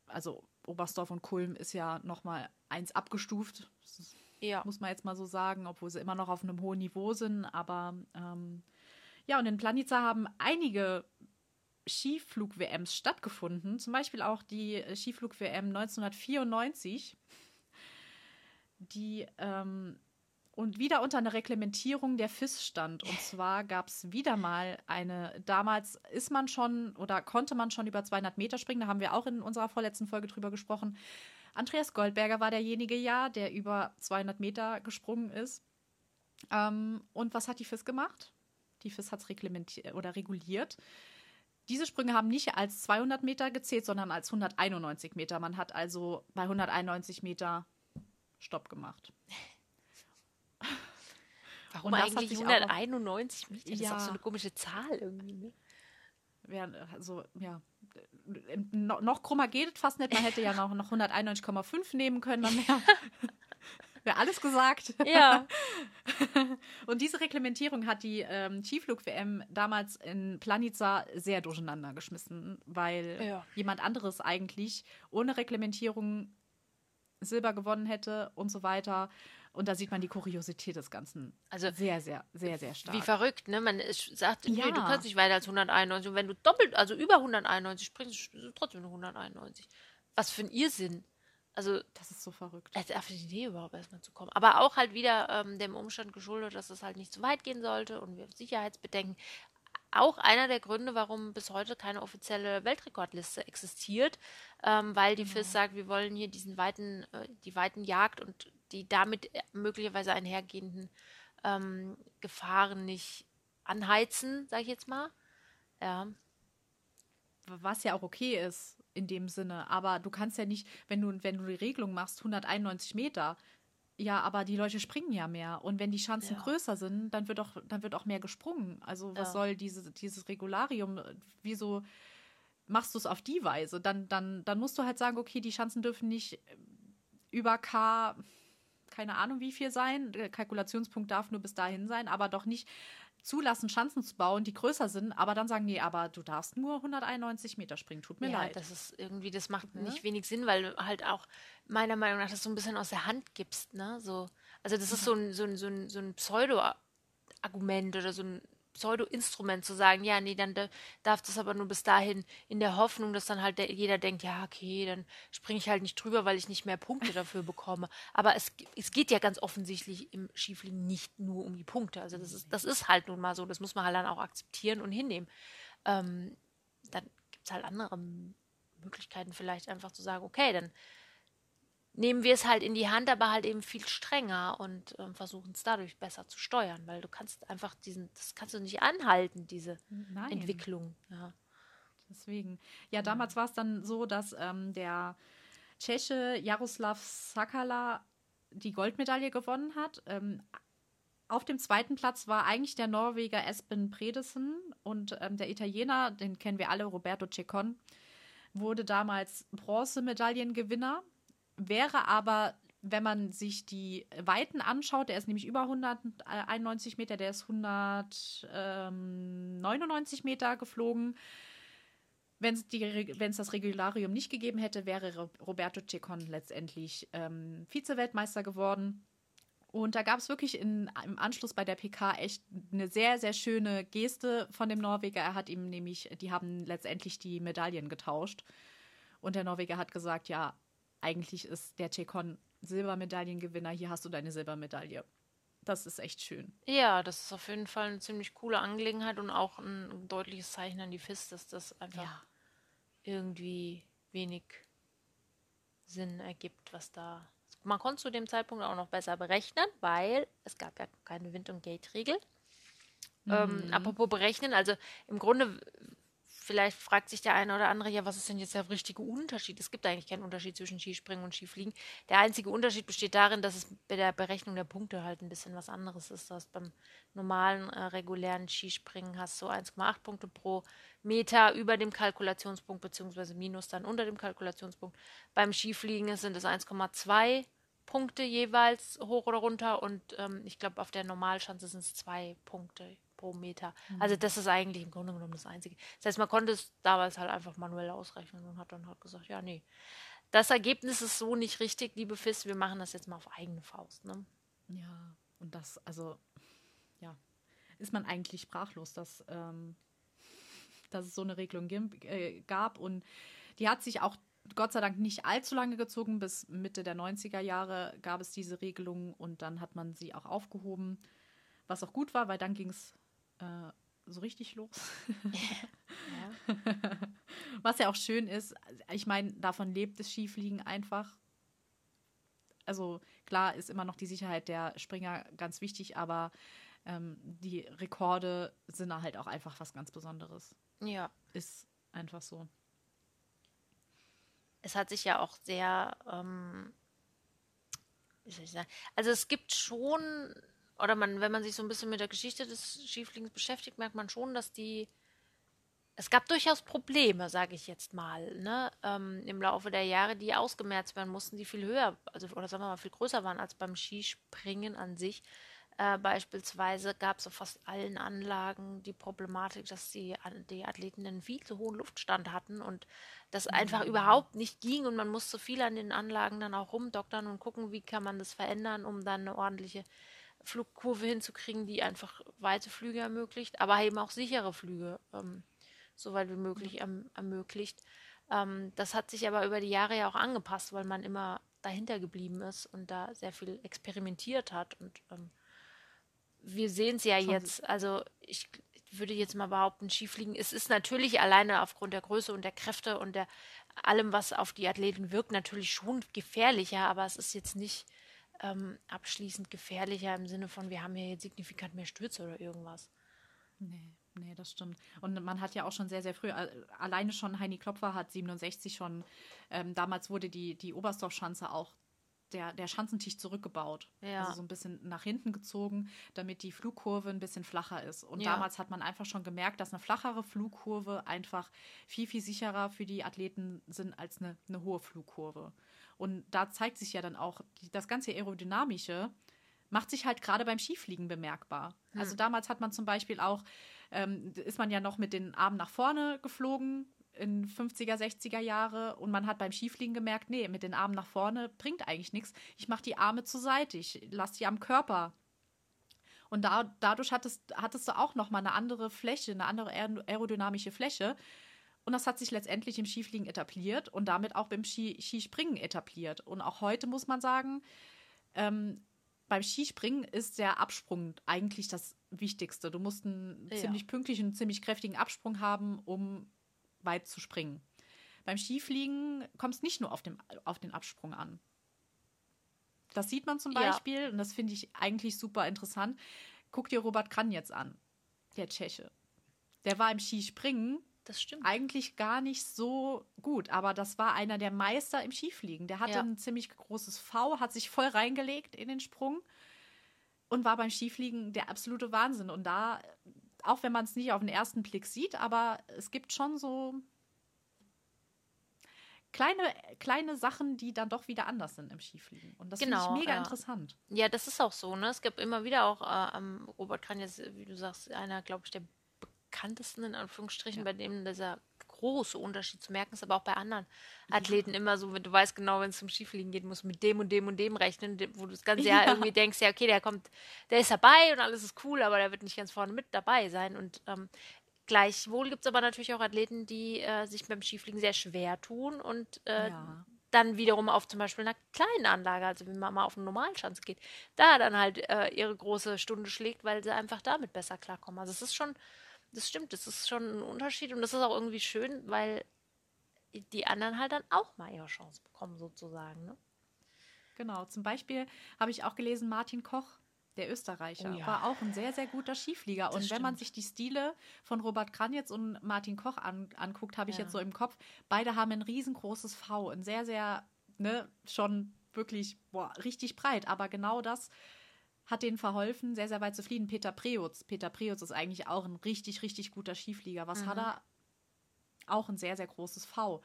Also Oberstdorf und Kulm ist ja noch mal eins abgestuft, Ja. muss man jetzt mal so sagen, obwohl sie immer noch auf einem hohen Niveau sind. Aber ähm, ja, und in Planica haben einige Skiflug-WMs stattgefunden. Zum Beispiel auch die äh, Skiflug-WM 1994, die ähm, und wieder unter einer Reglementierung der FIS stand. Und zwar gab es wieder mal eine, damals ist man schon oder konnte man schon über 200 Meter springen, da haben wir auch in unserer vorletzten Folge drüber gesprochen. Andreas Goldberger war derjenige ja, der über 200 Meter gesprungen ist. Ähm, und was hat die FIS gemacht? Die FIS hat es oder reguliert. Diese Sprünge haben nicht als 200 Meter gezählt, sondern als 191 Meter. Man hat also bei 191 Meter Stopp gemacht. Warum eigentlich sich auch- 191 Meter? Das ist auch so eine komische Zahl irgendwie, ne? Also, ja, noch krummer geht es fast nicht. Man hätte ja noch, noch 191,5 nehmen können, dann wäre wär alles gesagt. Ja. Und diese Reglementierung hat die ähm, Skiflug-WM damals in Planica sehr durcheinander geschmissen, weil Ja. jemand anderes eigentlich ohne Reglementierung Silber gewonnen hätte und so weiter. Und da sieht man die Kuriosität des Ganzen Also, sehr, sehr, sehr, sehr stark. Wie verrückt, ne? Man sagt, Ja. nee, du kannst nicht weiter als 191. Und wenn du doppelt, also über 191 springst, ist es trotzdem nur 191. Was für ein Irrsinn. Also, das ist so verrückt. als auf die Idee überhaupt erstmal zu kommen. Aber auch halt wieder ähm, dem Umstand geschuldet, dass es halt nicht zu weit gehen sollte und wir Sicherheitsbedenken. Auch einer der Gründe, warum bis heute keine offizielle Weltrekordliste existiert, ähm, weil die FIS sagt, wir wollen hier diesen weiten, äh, die weiten Jagd und die damit möglicherweise einhergehenden ähm, Gefahren nicht anheizen, sage ich jetzt mal. Ja, was ja auch okay ist in dem Sinne. Aber du kannst ja nicht, wenn du, wenn du die Regelung machst, 191 Meter, ja, aber die Leute springen ja mehr. Und wenn die Chancen Ja. größer sind, dann wird auch, dann wird auch mehr gesprungen. Also was Ja. soll diese, dieses Regularium, wieso machst du es auf die Weise? Dann, dann, dann musst du halt sagen, okay, die Chancen dürfen nicht über K, keine Ahnung wie viel sein. Der Kalkulationspunkt darf nur bis dahin sein, aber doch nicht zulassen, Chancen zu bauen, die größer sind, aber dann sagen, nee, aber du darfst nur 191 Meter springen, tut mir ja, leid. das ist irgendwie, das macht Ne? nicht wenig Sinn, weil du halt auch meiner Meinung nach das so ein bisschen aus der Hand gibst, ne? So, also das ist so ein, so ein, so ein, so ein Pseudo-Argument oder so ein Pseudo-Instrument zu sagen, ja, nee, dann da- darf das aber nur bis dahin in der Hoffnung, dass dann halt der, jeder denkt, ja, okay, dann springe ich halt nicht drüber, weil ich nicht mehr Punkte dafür bekomme. Aber es, es geht ja ganz offensichtlich im Skifliegen nicht nur um die Punkte. Also das ist, das ist halt nun mal so, das muss man halt dann auch akzeptieren und hinnehmen. Ähm, dann gibt es halt andere Möglichkeiten, vielleicht einfach zu sagen, okay, dann nehmen wir es halt in die Hand, aber halt eben viel strenger und ähm, versuchen es dadurch besser zu steuern, weil du kannst einfach diesen, das kannst du nicht anhalten, diese Nein. Entwicklung. Ja. Deswegen. Ja, damals war es dann so, dass ähm, der Tscheche Jaroslav Sakala die Goldmedaille gewonnen hat. Ähm, auf dem zweiten Platz war eigentlich der Norweger Espen Predesen und ähm, der Italiener, den kennen wir alle, Roberto Ceccon, wurde damals Bronzemedaillengewinner, wäre aber, wenn man sich die Weiten anschaut, der ist nämlich über 191 Meter, der ist 199 Meter geflogen. Wenn es das Regularium nicht gegeben hätte, wäre Roberto Ceccon letztendlich ähm, Vize-Weltmeister geworden. Und da gab es wirklich in, im Anschluss bei der PK echt eine sehr, sehr schöne Geste von dem Norweger. Er hat ihm nämlich, die haben letztendlich die Medaillen getauscht. Und der Norweger hat gesagt, ja, eigentlich ist der Chekon Silbermedaillengewinner, hier hast du deine Silbermedaille. Das ist echt schön. Ja, das ist auf jeden Fall eine ziemlich coole Angelegenheit und auch ein deutliches Zeichen an die FIS, dass das einfach ja. irgendwie wenig Sinn ergibt, was da man konnte zu dem Zeitpunkt auch noch besser berechnen, weil es gab ja keine Wind- und Gate-Regel. Ähm, mhm. Ähm, apropos berechnen, also im Grunde, vielleicht fragt sich der eine oder andere, ja, was ist denn jetzt der richtige Unterschied? Es gibt eigentlich keinen Unterschied zwischen Skispringen und Skifliegen. Der einzige Unterschied besteht darin, dass es bei der Berechnung der Punkte halt ein bisschen was anderes ist. Du hast beim normalen, äh, regulären Skispringen hast du 1,8 Punkte pro Meter über dem Kalkulationspunkt, beziehungsweise minus dann unter dem Kalkulationspunkt. Beim Skifliegen sind es 1,2 Punkte jeweils hoch oder runter und ähm, ich glaube, auf der Normalschanze sind es zwei Punkte pro Meter. Mhm. Also das ist eigentlich im Grunde genommen das Einzige. Das heißt, man konnte es damals halt einfach manuell ausrechnen und hat dann halt gesagt, ja, nee, das Ergebnis ist so nicht richtig, liebe FIS, wir machen das jetzt mal auf eigene Faust. Ne? Ja, und das, also, ja, ist man eigentlich sprachlos, dass, ähm, dass es so eine Regelung äh, gab und die hat sich auch Gott sei Dank nicht allzu lange gezogen. Bis Mitte der 90er Jahre gab es diese Regelung und dann hat man sie auch aufgehoben, was auch gut war, weil dann ging es äh, so richtig los. ja. Was ja auch schön ist, ich meine, davon lebt das Skifliegen einfach. Also klar ist immer noch die Sicherheit der Springer ganz wichtig, aber ähm, die Rekorde sind halt auch einfach was ganz Besonderes. Ja. Ist einfach so es hat sich ja auch sehr, ähm, wie soll ich sagen, also es gibt schon, oder man, wenn man sich so ein bisschen mit der Geschichte des Skifliegens beschäftigt, merkt man schon, dass die, es gab durchaus Probleme, sage ich jetzt mal, ne, ähm, im Laufe der Jahre, die ausgemerzt werden mussten, die viel höher, also oder sagen wir mal viel größer waren als beim Skispringen an sich. Äh, beispielsweise gab es auf fast allen Anlagen die Problematik, dass die, die Athleten einen viel zu hohen Luftstand hatten und das mhm. einfach überhaupt nicht ging und man musste viel an den Anlagen dann auch rumdoktern und gucken, wie kann man das verändern, um dann eine ordentliche Flugkurve hinzukriegen, die einfach weite Flüge ermöglicht, aber eben auch sichere Flüge ähm, so weit wie möglich erm ermöglicht. Ähm, das hat sich aber über die Jahre ja auch angepasst, weil man immer dahinter geblieben ist und da sehr viel experimentiert hat und ähm, wir sehen es ja jetzt. Also ich würde jetzt mal behaupten, Skifliegen, es ist natürlich alleine aufgrund der Größe und der Kräfte und der allem, was auf die Athleten wirkt, natürlich schon gefährlicher, aber es ist jetzt nicht ähm, abschließend gefährlicher im Sinne von, wir haben hier jetzt signifikant mehr Stürze oder irgendwas. Nee, nee, das stimmt. Und man hat ja auch schon sehr, sehr früh, alleine schon Heini Klopfer hat 67 schon, ähm, damals wurde die, die Oberstdorf-Schanze auch der, der Schanzentisch zurückgebaut. Ja. Also so ein bisschen nach hinten gezogen, damit die Flugkurve ein bisschen flacher ist. Und ja. damals hat man einfach schon gemerkt, dass eine flachere Flugkurve einfach viel, viel sicherer für die Athleten sind als eine, eine hohe Flugkurve. Und da zeigt sich ja dann auch, das ganze Aerodynamische macht sich halt gerade beim Skifliegen bemerkbar. Hm. Also damals hat man zum Beispiel auch, ähm, ist man ja noch mit den Armen nach vorne geflogen, in 50er, 60er Jahre und man hat beim Skifliegen gemerkt, nee, mit den Armen nach vorne bringt eigentlich nichts. Ich mache die Arme zur Seite, ich lasse die am Körper. Und da, dadurch hattest, hattest du auch noch mal eine andere Fläche, eine andere aerodynamische Fläche. Und das hat sich letztendlich im Skifliegen etabliert und damit auch beim Ski, Skispringen etabliert. Und auch heute muss man sagen, ähm, beim Skispringen ist der Absprung eigentlich das Wichtigste. Du musst einen ja. ziemlich pünktlichen, ziemlich kräftigen Absprung haben, um weit zu springen. Beim Skifliegen kommt es nicht nur auf, dem, auf den Absprung an. Das sieht man zum Beispiel, ja. und das finde ich eigentlich super interessant. Guck dir Robert Kran jetzt an, der Tscheche. Der war im Skispringen das stimmt. Eigentlich gar nicht so gut, aber das war einer der Meister im Skifliegen. Der hatte ja. ein ziemlich großes V, hat sich voll reingelegt in den Sprung. und war beim Skifliegen der absolute Wahnsinn. Und da, auch wenn man es nicht auf den ersten Blick sieht, aber es gibt schon so kleine, kleine Sachen, die dann doch wieder anders sind im Skifliegen. Und das genau, finde ich mega ja. interessant. Ja, das ist auch so. Ne? Es gibt immer wieder auch äh, am Robert Kranjes, wie du sagst, einer, glaube ich, der bekanntesten in Anführungsstrichen, ja. bei dem dieser große Unterschied zu merken ist, aber auch bei anderen Athleten immer so, wenn du weißt genau, wenn es zum Skifliegen geht, musst du mit dem und dem und dem rechnen, wo du das ganze Jahr ja. irgendwie denkst, ja, okay, der kommt, der ist dabei und alles ist cool, aber der wird nicht ganz vorne mit dabei sein. Und ähm, Gleichwohl gibt es aber natürlich auch Athleten, die äh, sich beim Skifliegen sehr schwer tun und äh, ja. dann wiederum auf zum Beispiel einer kleinen Anlage, also wenn man mal auf einen normalen Schanz geht, da dann halt äh, ihre große Stunde schlägt, weil sie einfach damit besser klarkommen. Also es ist schon, das stimmt, das ist schon ein Unterschied und das ist auch irgendwie schön, weil die anderen halt dann auch mal ihre Chance bekommen, sozusagen. Ne? Genau, zum Beispiel habe ich auch gelesen, Martin Koch der Österreicher, oh ja. war auch ein sehr, sehr guter Skiflieger. Das und stimmt. wenn man sich die Stile von Robert Kranitz und Martin Koch an, anguckt, habe ich ja. jetzt so im Kopf, beide haben ein riesengroßes V, ein sehr, sehr, ne, schon wirklich, boah, richtig breit. Aber genau das hat denen verholfen, sehr, sehr weit zu fliegen. Peter Preutz. Peter Preutz ist eigentlich auch ein richtig, richtig guter Skiflieger. Was mhm. hat er? Auch ein sehr, sehr großes V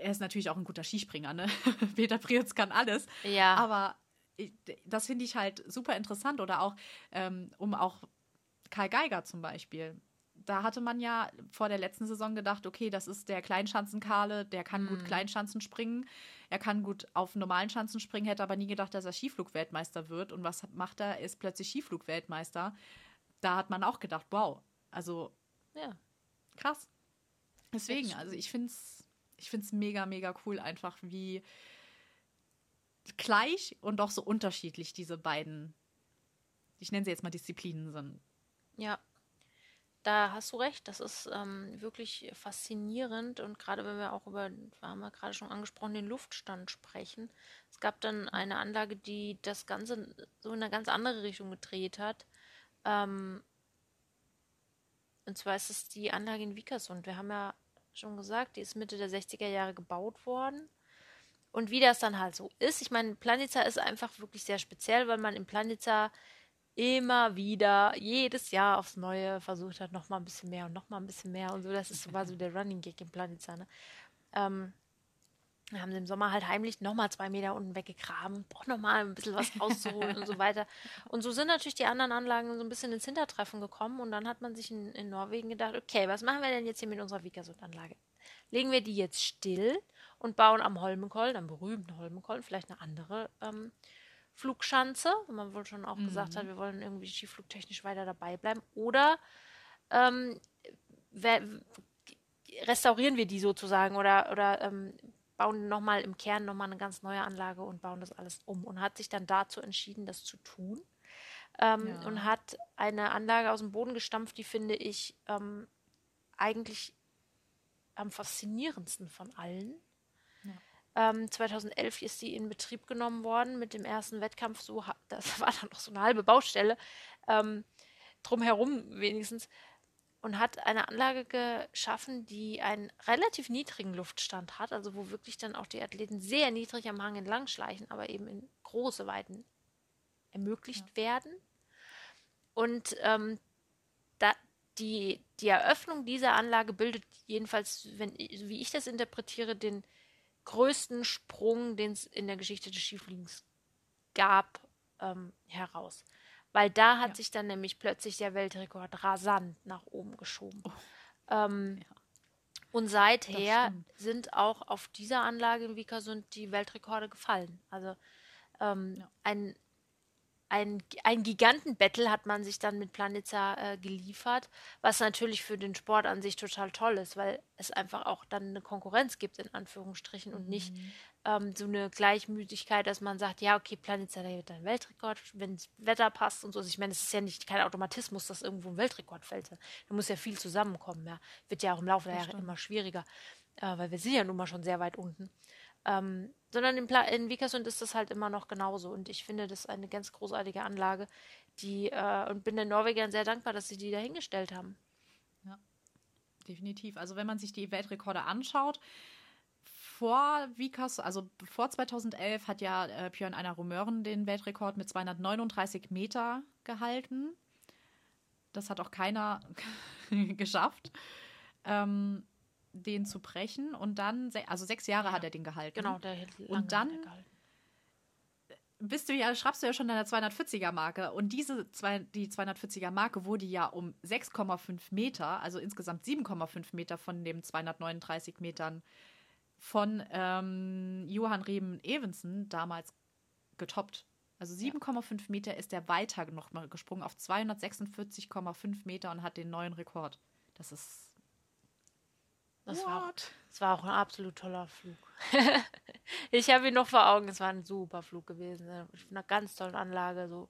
er ist natürlich auch ein guter Skispringer, ne? Peter Preutz kann alles. Ja. Aber das finde ich halt super interessant. Oder auch, ähm, um auch Karl Geiger zum Beispiel. Da hatte man ja vor der letzten Saison gedacht, okay, das ist der Kleinschanzenkale, der kann mhm. gut Kleinschanzen springen, er kann gut auf normalen Schanzen springen, hätte aber nie gedacht, dass er Skiflugweltmeister wird. Und was macht er? Er ist plötzlich Skiflugweltmeister. Da hat man auch gedacht, wow, also ja. krass. Deswegen, also ich finde es ich find's mega, mega cool, einfach wie, gleich und doch so unterschiedlich diese beiden, ich nenne sie jetzt mal Disziplinen sind. Ja, da hast du recht. Das ist ähm, wirklich faszinierend und gerade wenn wir auch über, wir haben ja gerade schon angesprochen, den Luftstand sprechen. Es gab dann eine Anlage, die das Ganze so in eine ganz andere Richtung gedreht hat. Ähm, und zwar ist es die Anlage in Vikersund. Wir haben ja schon gesagt, die ist Mitte der 60er Jahre gebaut worden. Und wie das dann halt so ist. Ich meine, Planica ist einfach wirklich sehr speziell, weil man im Planica immer wieder, jedes Jahr aufs Neue versucht hat, nochmal ein bisschen mehr und nochmal ein bisschen mehr und so. Das ist so der Running Gig im Planica. Ne? Ähm, haben sie im Sommer halt heimlich nochmal zwei Meter unten weggegraben, braucht nochmal ein bisschen was rauszuholen und so weiter. Und so sind natürlich die anderen Anlagen so ein bisschen ins Hintertreffen gekommen und dann hat man sich in, in Norwegen gedacht, okay, was machen wir denn jetzt hier mit unserer Vikersund-Anlage? Legen wir die jetzt still und bauen am Holmenkollen, am berühmten Holmenkollen, vielleicht eine andere ähm, Flugschanze, wo man wohl schon auch mhm. gesagt hat, wir wollen irgendwie skiflugtechnisch weiter dabei bleiben. Oder ähm, restaurieren wir die sozusagen oder, oder ähm, bauen nochmal im Kern nochmal eine ganz neue Anlage und bauen das alles um. Und hat sich dann dazu entschieden, das zu tun. Ähm, ja. Und hat eine Anlage aus dem Boden gestampft, die finde ich ähm, eigentlich am faszinierendsten von allen. Ähm, 2011 ist sie in Betrieb genommen worden mit dem ersten Wettkampf. So, das war dann noch so eine halbe Baustelle ähm, drumherum wenigstens und hat eine Anlage geschaffen, die einen relativ niedrigen Luftstand hat, also wo wirklich dann auch die Athleten sehr niedrig am Hang entlang schleichen, aber eben in große Weiten ermöglicht ja. werden. Und ähm, da, die, die Eröffnung dieser Anlage bildet jedenfalls, wenn, wie ich das interpretiere, den größten Sprung, den es in der Geschichte des Skifliegens gab, ähm, heraus. Weil da hat ja. sich dann nämlich plötzlich der Weltrekord rasant nach oben geschoben. Oh. Ähm, ja. Und seither sind auch auf dieser Anlage in Vikersund die Weltrekorde gefallen. Also ähm, ja. ein ein, ein Gigantenbattle hat man sich dann mit Planitza äh, geliefert, was natürlich für den Sport an sich total toll ist, weil es einfach auch dann eine Konkurrenz gibt, in Anführungsstrichen, und nicht mhm. ähm, so eine Gleichmütigkeit, dass man sagt, ja, okay, Planitza, da wird ein Weltrekord, wenn das Wetter passt und so. Also ich meine, es ist ja nicht kein Automatismus, dass irgendwo ein Weltrekord fällt. Da muss ja viel zusammenkommen, ja. Wird ja auch im Laufe der Jahre immer schwieriger, äh, weil wir sind ja nun mal schon sehr weit unten. Ähm, sondern in, Pla in Vikersund ist das halt immer noch genauso. Und ich finde das eine ganz großartige Anlage, die äh, und bin den Norwegern sehr dankbar, dass sie die dahingestellt haben. Ja, definitiv. Also wenn man sich die Weltrekorde anschaut, vor Vikas, also vor 2011 hat ja äh, Björn Einer Rumören den Weltrekord mit 239 Meter gehalten. Das hat auch keiner geschafft, ähm, den zu brechen. Und dann, also sechs Jahre ja. hat er den gehalten. Genau, der hat lange Und dann bist du ja, schreibst du ja schon deine 240er Marke. Und diese zwei, die 240er Marke wurde ja um 6,5 Meter, also insgesamt 7,5 Meter von den 239 Metern von ähm, Johann Reben Evensen damals getoppt. Also 7,5 Meter ist er weiter noch mal gesprungen auf 246,5 Meter und hat den neuen Rekord. Das ist. Das war, das war auch ein absolut toller Flug. ich habe ihn noch vor Augen. Es war ein super Flug gewesen. Ne? Mit einer ganz tollen Anlage. So.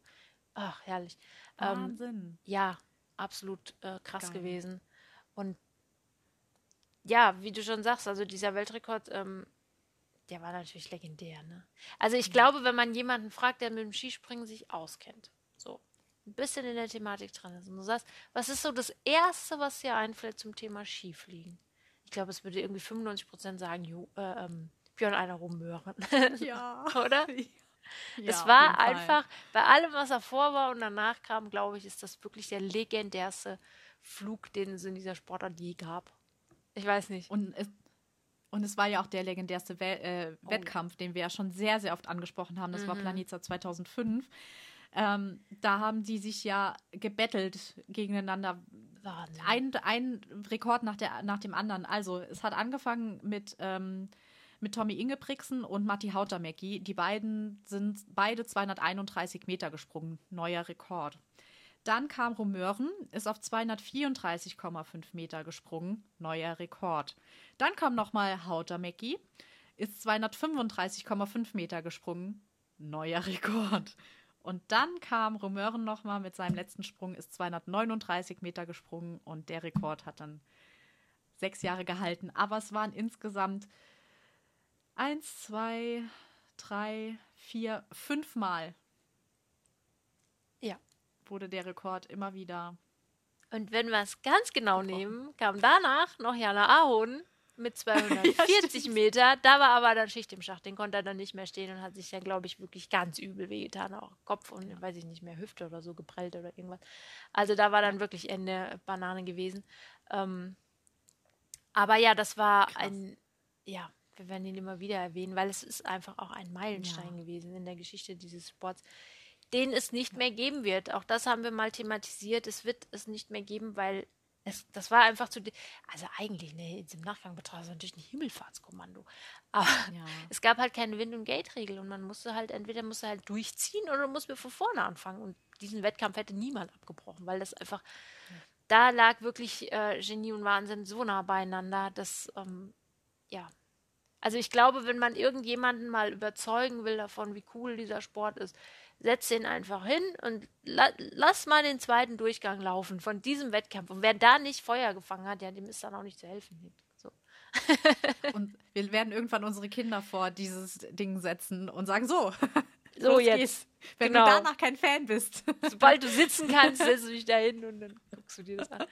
Ach, herrlich. Ähm, Wahnsinn. Ähm, ja, absolut äh, krass Geil. gewesen. Und ja, wie du schon sagst, also dieser Weltrekord, ähm, der war natürlich legendär. Ne? Also ich mhm. glaube, wenn man jemanden fragt, der mit dem Skispringen sich auskennt, so ein bisschen in der Thematik dran ist und du sagst, was ist so das Erste, was dir einfällt zum Thema Skifliegen? Ich glaube, es würde irgendwie 95 Prozent sagen, jo, äh, ähm, Björn einer rummören. Ja. Oder? Ja, es war einfach, bei allem, was davor war und danach kam, glaube ich, ist das wirklich der legendärste Flug, den es in dieser Sportart je gab. Ich weiß nicht. Und es, und es war ja auch der legendärste We äh, oh. Wettkampf, den wir ja schon sehr, sehr oft angesprochen haben. Das mhm. war Planica 2005. Ähm, da haben die sich ja gebettelt gegeneinander. Ein, ein Rekord nach, der, nach dem anderen. Also, es hat angefangen mit, ähm, mit Tommy Ingebrigtsen und Matti Hautamäki. Die beiden sind beide 231 Meter gesprungen. Neuer Rekord. Dann kam Romeuren, ist auf 234,5 Meter gesprungen, neuer Rekord. Dann kam nochmal Hautamäki, ist 235,5 Meter gesprungen, neuer Rekord. Und dann kam Romeuren nochmal mit seinem letzten Sprung, ist 239 Meter gesprungen und der Rekord hat dann sechs Jahre gehalten. Aber es waren insgesamt eins, zwei, drei, vier, fünf Mal wurde der Rekord immer wieder. Und wenn wir es ganz genau gebrochen. nehmen, kam danach noch Jana Ahon mit 240 ja, Meter. Da war aber dann Schicht im Schacht. Den konnte er dann nicht mehr stehen und hat sich dann, glaube ich, wirklich ganz übel wehgetan. Auch Kopf und, weiß ich nicht mehr, Hüfte oder so geprellt oder irgendwas. Also da war dann wirklich Ende Banane gewesen. Ähm, aber ja, das war Krass. ein, ja, wir werden ihn immer wieder erwähnen, weil es ist einfach auch ein Meilenstein ja. gewesen in der Geschichte dieses Sports den es nicht mehr geben wird. Auch das haben wir mal thematisiert. Es wird es nicht mehr geben, weil es, das war einfach zu. Also eigentlich, ne, jetzt im Nachgang betrachtet, natürlich ein Himmelfahrtskommando. Aber ja. es gab halt keine Wind- und Gate-Regel und man musste halt, entweder musste halt durchziehen oder musste von vorne anfangen. Und diesen Wettkampf hätte niemand abgebrochen, weil das einfach. Ja. Da lag wirklich äh, Genie und Wahnsinn so nah beieinander, dass, ähm, ja, also ich glaube, wenn man irgendjemanden mal überzeugen will davon, wie cool dieser Sport ist, setz ihn einfach hin und la lass mal den zweiten Durchgang laufen von diesem Wettkampf. Und wer da nicht Feuer gefangen hat, ja, dem ist dann auch nicht zu helfen. So. und wir werden irgendwann unsere Kinder vor dieses Ding setzen und sagen, so, so jetzt. Geht's. Wenn genau. du danach kein Fan bist. Sobald du sitzen kannst, setzt du dich da hin und dann guckst du dir das an.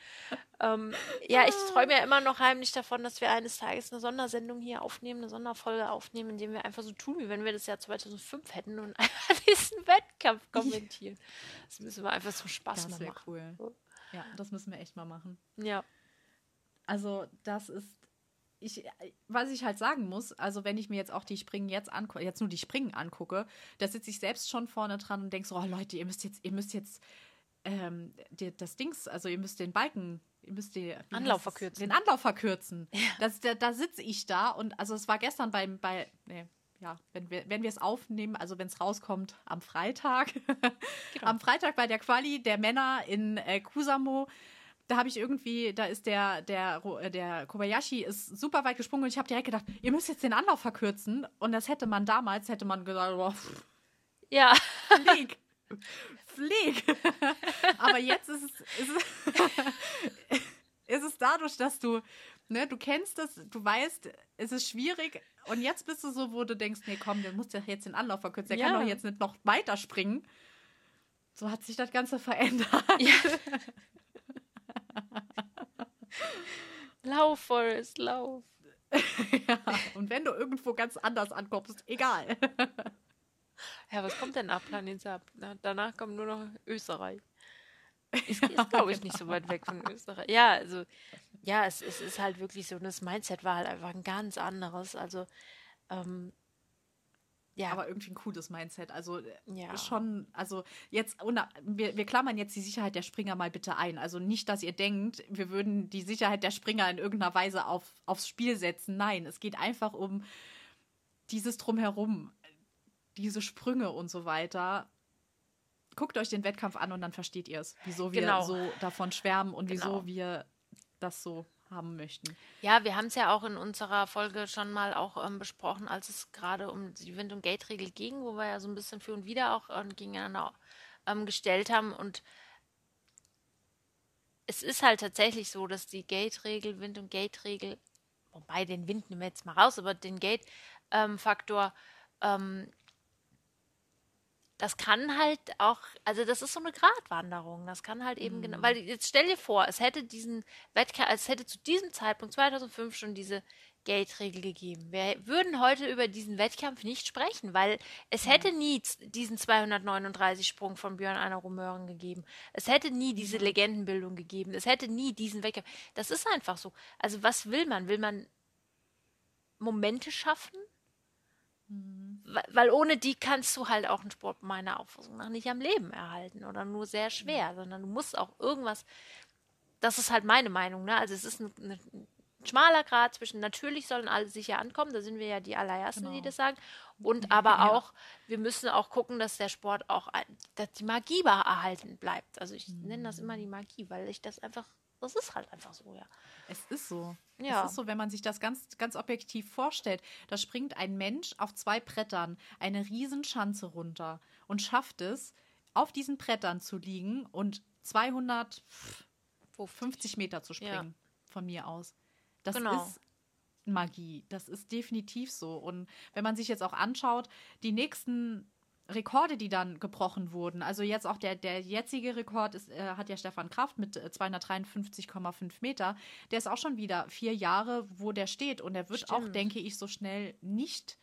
Ähm, ja, ich träume ja immer noch heimlich davon, dass wir eines Tages eine Sondersendung hier aufnehmen, eine Sonderfolge aufnehmen, in dem wir einfach so tun, wie wenn wir das Jahr 2005 hätten und einfach diesen Wettkampf kommentieren. Das müssen wir einfach zum Spaß das machen. cool. Ja, das müssen wir echt mal machen. Ja. Also, das ist ich, was ich halt sagen muss, also wenn ich mir jetzt auch die Springen jetzt angucke, jetzt nur die Springen angucke, da sitze ich selbst schon vorne dran und denke so, oh Leute, ihr müsst jetzt, ihr müsst jetzt ähm, die, das Dings, also ihr müsst den Balken, ihr müsst den Anlauf verkürzen. Den Anlauf verkürzen. Ja. Das, da, da sitze ich da und also es war gestern beim, bei, nee, ja, wenn wir, wenn wir es aufnehmen, also wenn es rauskommt am Freitag, genau. am Freitag bei der Quali der Männer in äh, Kusamo, da habe ich irgendwie, da ist der, der, äh, der Kobayashi ist super weit gesprungen und ich habe direkt gedacht, ihr müsst jetzt den Anlauf verkürzen. Und das hätte man damals, hätte man gesagt, boah, ja. Flieg. Flieg. Aber jetzt ist es, ist es, ist es dadurch, dass du, ne, du kennst das, du weißt, es ist schwierig. Und jetzt bist du so, wo du denkst, nee, komm, der muss ja jetzt den Anlauf verkürzen. Der ja. kann doch jetzt nicht noch weiter springen. So hat sich das Ganze verändert. Ja. Lauf, Forrest, lauf. ja, und wenn du irgendwo ganz anders ankommst, egal. ja, was kommt denn nach Planet Saab? danach kommt nur noch Österreich. Ist, ist glaube ich, nicht so weit weg von Österreich. Ja, also, ja, es, es ist halt wirklich so, das Mindset war halt einfach ein ganz anderes. Also, ähm, ja. Aber irgendwie ein cooles Mindset. Also äh, ja. schon, also jetzt, wir, wir klammern jetzt die Sicherheit der Springer mal bitte ein. Also nicht, dass ihr denkt, wir würden die Sicherheit der Springer in irgendeiner Weise auf, aufs Spiel setzen. Nein, es geht einfach um dieses Drumherum, diese Sprünge und so weiter. Guckt euch den Wettkampf an und dann versteht ihr es, wieso wir genau. so davon schwärmen und genau. wieso wir das so haben möchten. Ja, wir haben es ja auch in unserer Folge schon mal auch ähm, besprochen, als es gerade um die Wind- und Gate-Regel ging, wo wir ja so ein bisschen für und wieder auch äh, gegeneinander ähm, gestellt haben. Und es ist halt tatsächlich so, dass die Gate-Regel, Wind- und Gate-Regel, wobei den Wind nehmen wir jetzt mal raus, aber den Gate-Faktor ähm, das kann halt auch, also das ist so eine Gratwanderung. Das kann halt eben genau, mhm. genau, weil jetzt stell dir vor, es hätte diesen Wettkampf, es hätte zu diesem Zeitpunkt 2005 schon diese Gate-Regel gegeben. Wir würden heute über diesen Wettkampf nicht sprechen, weil es hätte nie diesen 239 Sprung von Björn Einer Romeuren gegeben. Es hätte nie diese. Legendenbildung gegeben. Es hätte nie diesen Wettkampf. Das ist einfach so. Also was will man? Will man Momente schaffen? Mhm. Weil ohne die kannst du halt auch einen Sport meiner Auffassung nach nicht am Leben erhalten oder nur sehr schwer, mhm. sondern du musst auch irgendwas. Das ist halt meine Meinung, ne? Also es ist ein, ein schmaler Grad zwischen natürlich sollen alle sicher ankommen, da sind wir ja die allerersten, genau. die das sagen, und aber ja. auch, wir müssen auch gucken, dass der Sport auch, dass die Magie erhalten bleibt. Also ich mhm. nenne das immer die Magie, weil ich das einfach das ist halt einfach so, ja. Es ist so. Ja. Es ist so, wenn man sich das ganz, ganz objektiv vorstellt. Da springt ein Mensch auf zwei Brettern eine Riesenschanze runter und schafft es, auf diesen Brettern zu liegen und 250 Meter zu springen, ja. von mir aus. Das genau. ist Magie. Das ist definitiv so. Und wenn man sich jetzt auch anschaut, die nächsten Rekorde, die dann gebrochen wurden. Also jetzt auch der, der jetzige Rekord ist, äh, hat ja Stefan Kraft mit 253,5 äh, Meter. Der ist auch schon wieder vier Jahre, wo der steht. Und er wird Stimmt. auch, denke ich, so schnell nicht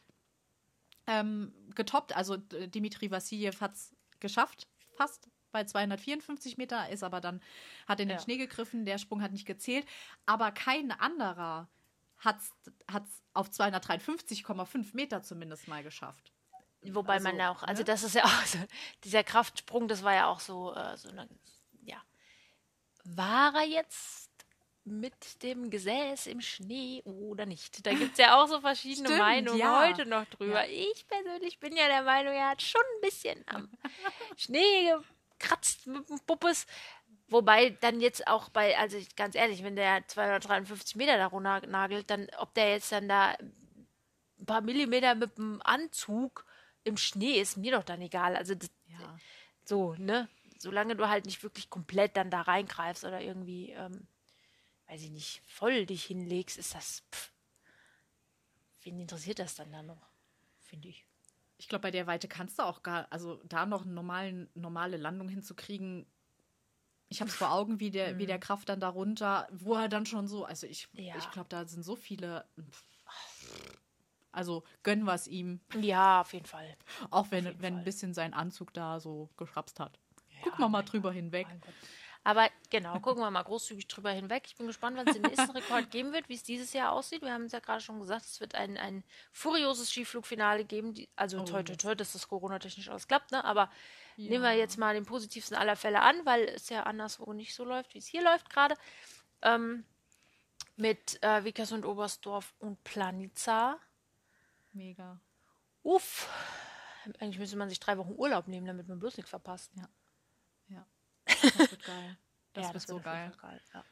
ähm, getoppt. Also Dimitri Vassiljev hat es geschafft, fast bei 254 Meter, ist aber dann, hat in den ja. Schnee gegriffen, der Sprung hat nicht gezählt. Aber kein anderer hat es auf 253,5 Meter zumindest mal geschafft. Wobei also, man ja auch, also ne? das ist ja auch so, dieser Kraftsprung, das war ja auch so, äh, so eine, ja. War er jetzt mit dem Gesäß im Schnee oder nicht? Da gibt es ja auch so verschiedene Stimmt, Meinungen ja. heute noch drüber. Ja. Ich persönlich bin ja der Meinung, er hat schon ein bisschen am Schnee gekratzt mit dem Puppes. Wobei dann jetzt auch bei, also ganz ehrlich, wenn der 253 Meter da runter nagelt, dann, ob der jetzt dann da ein paar Millimeter mit dem Anzug im Schnee ist mir doch dann egal. Also das, ja. so, ne? Solange du halt nicht wirklich komplett dann da reingreifst oder irgendwie, ähm, weiß ich nicht, voll dich hinlegst, ist das. Pff, wen interessiert das dann da noch? Finde ich. Ich glaube, bei der Weite kannst du auch gar, also da noch eine normalen, normale Landung hinzukriegen. Ich habe es vor Augen, wie der, wie der mhm. Kraft dann darunter, wo er dann schon so, also ich, ja. ich glaube, da sind so viele. Pff, also gönnen wir es ihm. Ja, auf jeden Fall. Auch wenn, wenn Fall. ein bisschen sein Anzug da so geschrapst hat. Ja, gucken wir mal drüber Gott, hinweg. Aber genau, gucken wir mal großzügig drüber hinweg. Ich bin gespannt, wann es den nächsten Rekord geben wird, wie es dieses Jahr aussieht. Wir haben es ja gerade schon gesagt, es wird ein, ein furioses Skiflugfinale geben. Die, also oh, toi, toi, toi, dass das Corona-technisch alles klappt, ne? Aber ja. nehmen wir jetzt mal den positivsten aller Fälle an, weil es ja anderswo nicht so läuft, wie es hier läuft gerade. Ähm, mit äh, Vickers und Oberstdorf und Planica. Mega. Uff. Eigentlich müsste man sich drei Wochen Urlaub nehmen, damit man bloß nichts verpasst. Ja. Ja. Das wird geil. Das, ja, wird, das wird so geil. geil ja.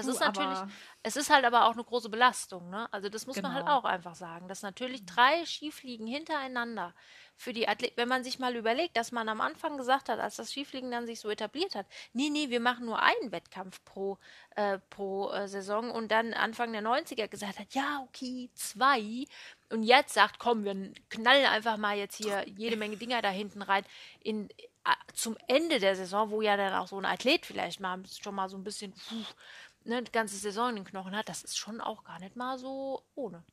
Es ist natürlich, es ist halt aber auch eine große Belastung, ne? Also das muss genau. man halt genau. auch einfach sagen, dass natürlich drei Skifliegen hintereinander für die Athleten, wenn man sich mal überlegt, dass man am Anfang gesagt hat, als das Skifliegen dann sich so etabliert hat, nee, nee, wir machen nur einen Wettkampf pro, äh, pro äh, Saison und dann Anfang der 90er gesagt hat, ja, okay, zwei und jetzt sagt, komm, wir knallen einfach mal jetzt hier jede Menge Dinger da hinten rein in zum Ende der Saison, wo ja dann auch so ein Athlet vielleicht mal schon mal so ein bisschen puh, ne, die ganze Saison in den Knochen hat, das ist schon auch gar nicht mal so ohne.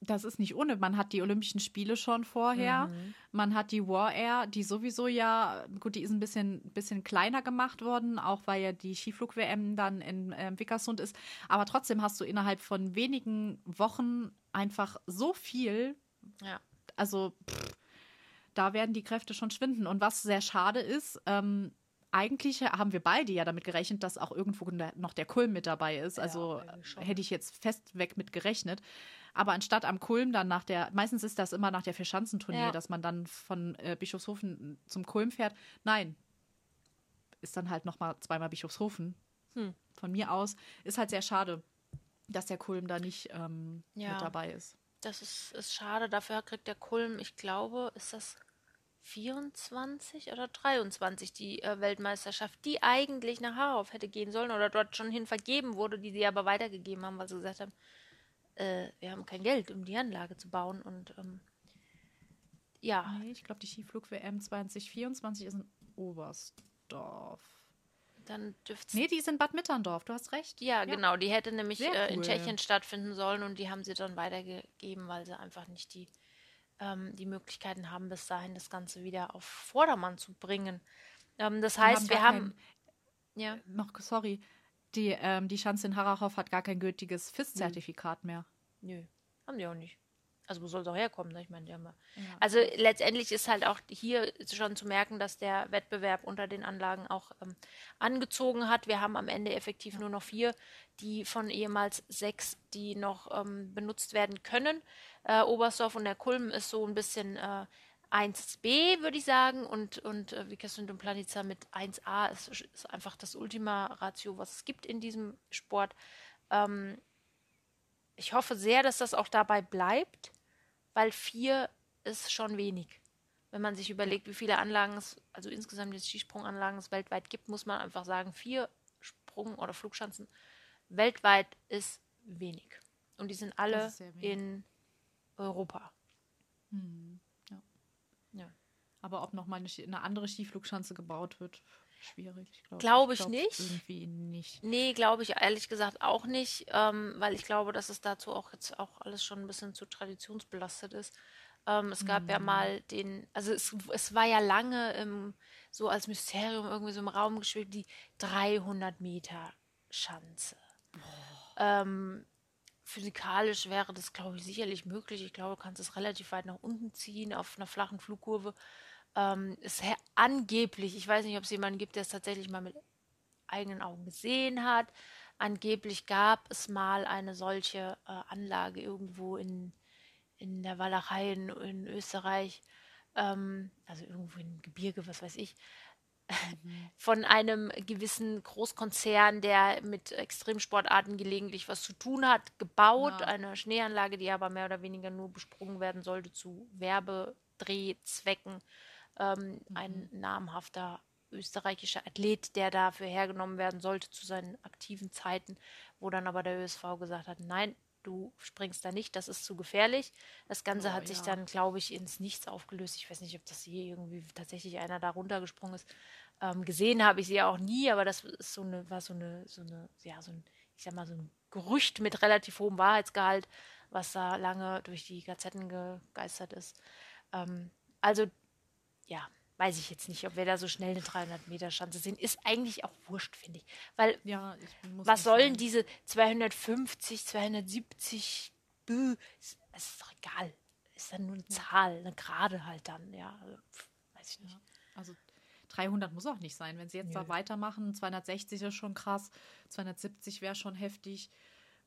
Das ist nicht ohne. Man hat die Olympischen Spiele schon vorher. Mhm. Man hat die War Air, die sowieso ja, gut, die ist ein bisschen, bisschen kleiner gemacht worden, auch weil ja die Skiflug-WM dann in äh, Vickersund ist. Aber trotzdem hast du innerhalb von wenigen Wochen einfach so viel. Ja. Also, pff, da werden die Kräfte schon schwinden. Und was sehr schade ist, ähm, eigentlich haben wir beide ja damit gerechnet, dass auch irgendwo noch der Kulm mit dabei ist. Also irgendwie schon. hätte ich jetzt festweg mit gerechnet. Aber anstatt am Kulm dann nach der, meistens ist das immer nach der Vierschanzentournee, Ja. dass man dann von äh, Bischofshofen zum Kulm fährt. Nein, ist dann halt noch mal zweimal Bischofshofen. Hm. Von mir aus ist halt sehr schade, dass der Kulm da nicht ähm, Ja. mit dabei ist. Das ist, ist schade. Dafür kriegt der Kulm, ich glaube, ist das 24 oder 23 die äh, Weltmeisterschaft, die eigentlich nach Harauf hätte gehen sollen oder dort schon hin vergeben wurde, die sie aber weitergegeben haben, weil sie gesagt haben, äh, wir haben kein Geld, um die Anlage zu bauen. Und ähm, ja, Nee, ich glaube, die Skiflug-WM 2024 ist in Oberstdorf. dann dürfte Nee, die ist in Bad Mitterndorf, du hast recht. Ja, genau. Die hätte nämlich äh, in cool. Tschechien stattfinden sollen und die haben sie dann weitergegeben, weil sie einfach nicht die, ähm, die Möglichkeiten haben, bis dahin das Ganze wieder auf Vordermann zu bringen. Ähm, das heißt, wir haben. Ja. Kein, noch, sorry, die, ähm, die Schanze in Harachow hat gar kein gültiges FIS-Zertifikat mehr. Nö, haben die auch nicht. Also wo soll es auch herkommen? Ne? Ich meine, ja. Ja. Also letztendlich ist halt auch hier schon zu merken, dass der Wettbewerb unter den Anlagen auch ähm, angezogen hat. Wir haben am Ende effektiv nur noch vier, die von ehemals sechs, die noch ähm, benutzt werden können. Äh, Oberstdorf und der Kulm ist so ein bisschen äh, 1b, würde ich sagen, und, und äh, Vikersund und Planica mit 1a ist, ist einfach das Ultima Ratio, was es gibt in diesem Sport. Ähm, ich hoffe sehr, dass das auch dabei bleibt, weil vier ist schon wenig. Wenn man sich überlegt, wie viele Anlagen es, also insgesamt jetzt Skisprunganlagen es weltweit gibt, muss man einfach sagen, vier Sprung- oder Flugschanzen weltweit ist wenig. Und die sind alle in Europa. Hm, ja. Ja. Aber ob nochmal eine, eine andere Skiflugschanze gebaut wird, schwierig. glaub- Glaube ich nicht. Irgendwie nicht. Nee, glaube ich ehrlich gesagt auch nicht, ähm, weil ich glaube, dass es dazu auch jetzt auch alles schon ein bisschen zu traditionsbelastet ist. Ähm, es gab ja mal den, also es, es war ja lange im, so als Mysterium irgendwie so im Raum geschwebt, die 300 Meter Schanze. Ähm, physikalisch wäre das, glaube ich, sicherlich möglich. Ich glaube, du kannst es relativ weit nach unten ziehen auf einer flachen Flugkurve. Ähm, ist he- angeblich, ich weiß nicht, ob es jemanden gibt, der es tatsächlich mal mit eigenen Augen gesehen hat. Angeblich gab es mal eine solche äh, Anlage irgendwo in, in der Walachei in, in Österreich, ähm, also irgendwo im Gebirge, was weiß ich, von einem gewissen Großkonzern, der mit Extremsportarten gelegentlich was zu tun hat, gebaut. Ja. Eine Schneeanlage, die aber mehr oder weniger nur besprungen werden sollte zu Werbedrehzwecken. Ähm, Ein namhafter österreichischer Athlet, der dafür hergenommen werden sollte zu seinen aktiven Zeiten, wo dann aber der ÖSV gesagt hat, nein, du springst da nicht, das ist zu gefährlich. Das Ganze Oh, hat sich ja. dann, glaube ich, ins Nichts aufgelöst. Ich weiß nicht, ob das je irgendwie tatsächlich einer da runtergesprungen ist. Ähm, gesehen habe ich sie ja auch nie, aber das ist so eine, war so eine, so eine, ja, so ein, ich sag mal, so ein Gerücht mit relativ hohem Wahrheitsgehalt, was da lange durch die Gazetten gegeistert ist. Ähm, also, ja, weiß ich jetzt nicht, ob wir da so schnell eine 300 Meter Schanze sehen. Ist eigentlich auch wurscht, finde ich. Weil Ja, ich was sollen diese 250, 270, bü, ist, es ist doch egal. Ist dann nur eine Zahl, eine Gerade halt dann, ja. Also, pf, weiß ich nicht. Also 300 muss auch nicht sein. Wenn sie jetzt da Nö. weitermachen, 260 ist schon krass, 270 wäre schon heftig.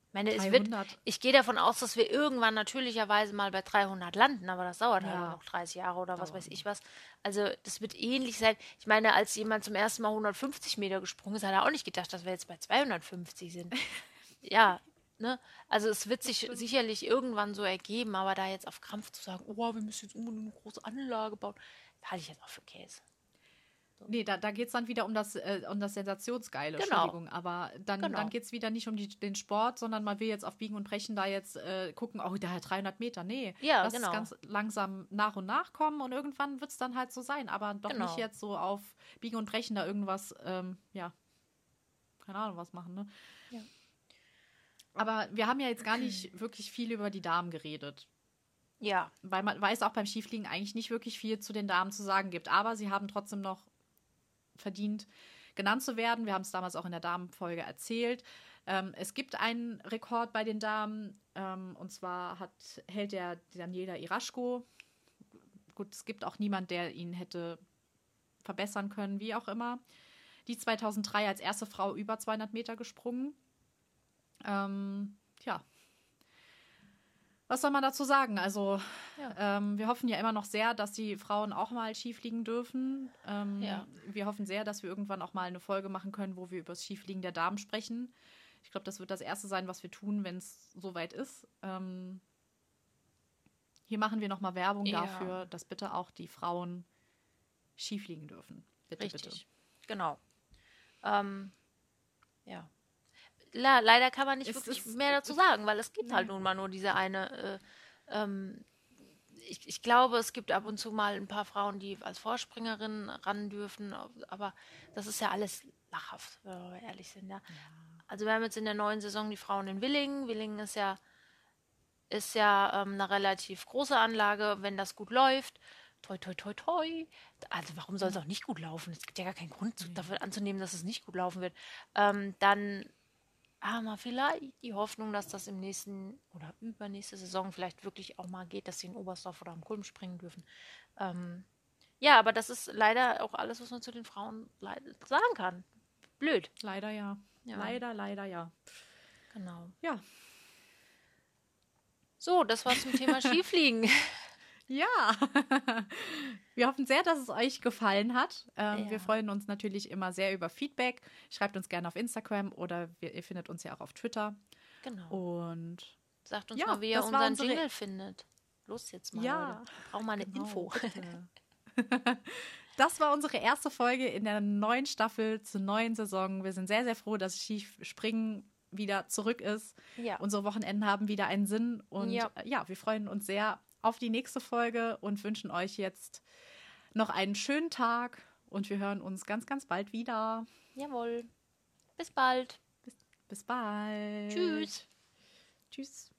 Ich meine, es wird, 300. ich gehe davon aus, dass wir irgendwann natürlicherweise mal bei 300 landen, aber das dauert halt Ja. noch 30 Jahre oder was Dauert weiß ich was. Also das wird ähnlich sein. Ich meine, als jemand zum ersten Mal 150 Meter gesprungen ist, hat er auch nicht gedacht, dass wir jetzt bei 250 sind. ja, ne? Also es wird sich sicherlich irgendwann so ergeben, aber da jetzt auf Krampf zu sagen, oh, wir müssen jetzt unbedingt eine große Anlage bauen, halte ich jetzt auch für Käse. Nee, da, da geht es dann wieder um das, äh, um das Sensationsgeile, Genau. Entschuldigung. Aber dann, Genau. dann geht es wieder nicht um die, den Sport, sondern man will jetzt auf Biegen und Brechen da jetzt äh, gucken, oh, da hat 300 Meter. Nee, Ja, lass genau. es ganz langsam nach und nach kommen und irgendwann wird es dann halt so sein. Aber doch Genau. nicht jetzt so auf Biegen und Brechen da irgendwas, ähm, ja, keine Ahnung, was machen, ne? Ja. Aber wir haben ja jetzt gar nicht wirklich viel über die Damen geredet. Ja. Weil man weiß auch beim Skifliegen eigentlich nicht wirklich viel zu den Damen zu sagen gibt. Aber sie haben trotzdem noch verdient, genannt zu werden. Wir haben es damals auch in der Damenfolge erzählt. Ähm, es gibt einen Rekord bei den Damen. Ähm, und zwar hat, hält der Daniela Iraschko. Gut, es gibt auch niemand, der ihn hätte verbessern können, wie auch immer. Die 2003 als erste Frau über 200 Meter gesprungen. Ähm, ja. Was soll man dazu sagen? Also, Ja. ähm, wir hoffen ja immer noch sehr, dass die Frauen auch mal Skifliegen dürfen. Ähm, Ja. Wir hoffen sehr, dass wir irgendwann auch mal eine Folge machen können, wo wir über das Skifliegen der Damen sprechen. Ich glaube, das wird das Erste sein, was wir tun, wenn es soweit ist. Ähm, hier machen wir nochmal Werbung Ja. dafür, dass bitte auch die Frauen Skifliegen dürfen. Bitte, Richtig. bitte. Genau. Ähm, ja. Le leider kann man nicht Es wirklich ist- mehr dazu sagen, weil es gibt halt Nee. nun mal nur diese eine. Äh, ähm, ich, ich glaube, es gibt ab und zu mal ein paar Frauen, die als Vorspringerin ran dürfen, aber das ist ja alles lachhaft, wenn wir ehrlich sind. Ja. Also wir haben jetzt in der neuen Saison die Frauen in Willingen. Willingen ist ja ist ja ähm, eine relativ große Anlage, wenn das gut läuft. Toi, toi, toi, toi. Also warum soll es auch nicht gut laufen? Es gibt ja gar keinen Grund dafür anzunehmen, dass es nicht gut laufen wird. Ähm, dann haben wir vielleicht die Hoffnung, dass das im nächsten oder übernächste Saison vielleicht wirklich auch mal geht, dass sie in Oberstdorf oder am Kulm springen dürfen. Ähm, ja, aber das ist leider auch alles, was man zu den Frauen sagen kann. Blöd. Leider ja. Ja. Leider, leider ja. Genau. Ja. So, das war's zum Thema Skifliegen. Ja. wir hoffen sehr, dass es euch gefallen hat. Ähm, Ja. Wir freuen uns natürlich immer sehr über Feedback. Schreibt uns gerne auf Instagram oder wir, ihr findet uns ja auch auf Twitter. Genau. Und Sagt uns Ja, mal, wie ihr unseren unsere- Jingle findet. Los jetzt mal, Ja. Brauchen mal eine genau, Info. Das war unsere erste Folge in der neuen Staffel zur neuen Saison. Wir sind sehr, sehr froh, dass Skispringen wieder zurück ist. Ja. Unsere Wochenenden haben wieder einen Sinn. Und Ja. ja. ja, wir freuen uns sehr auf die nächste Folge und wünschen euch jetzt noch einen schönen Tag. Und wir hören uns ganz, ganz bald wieder. Jawohl. Bis bald. Bis bald. Tschüss. Tschüss.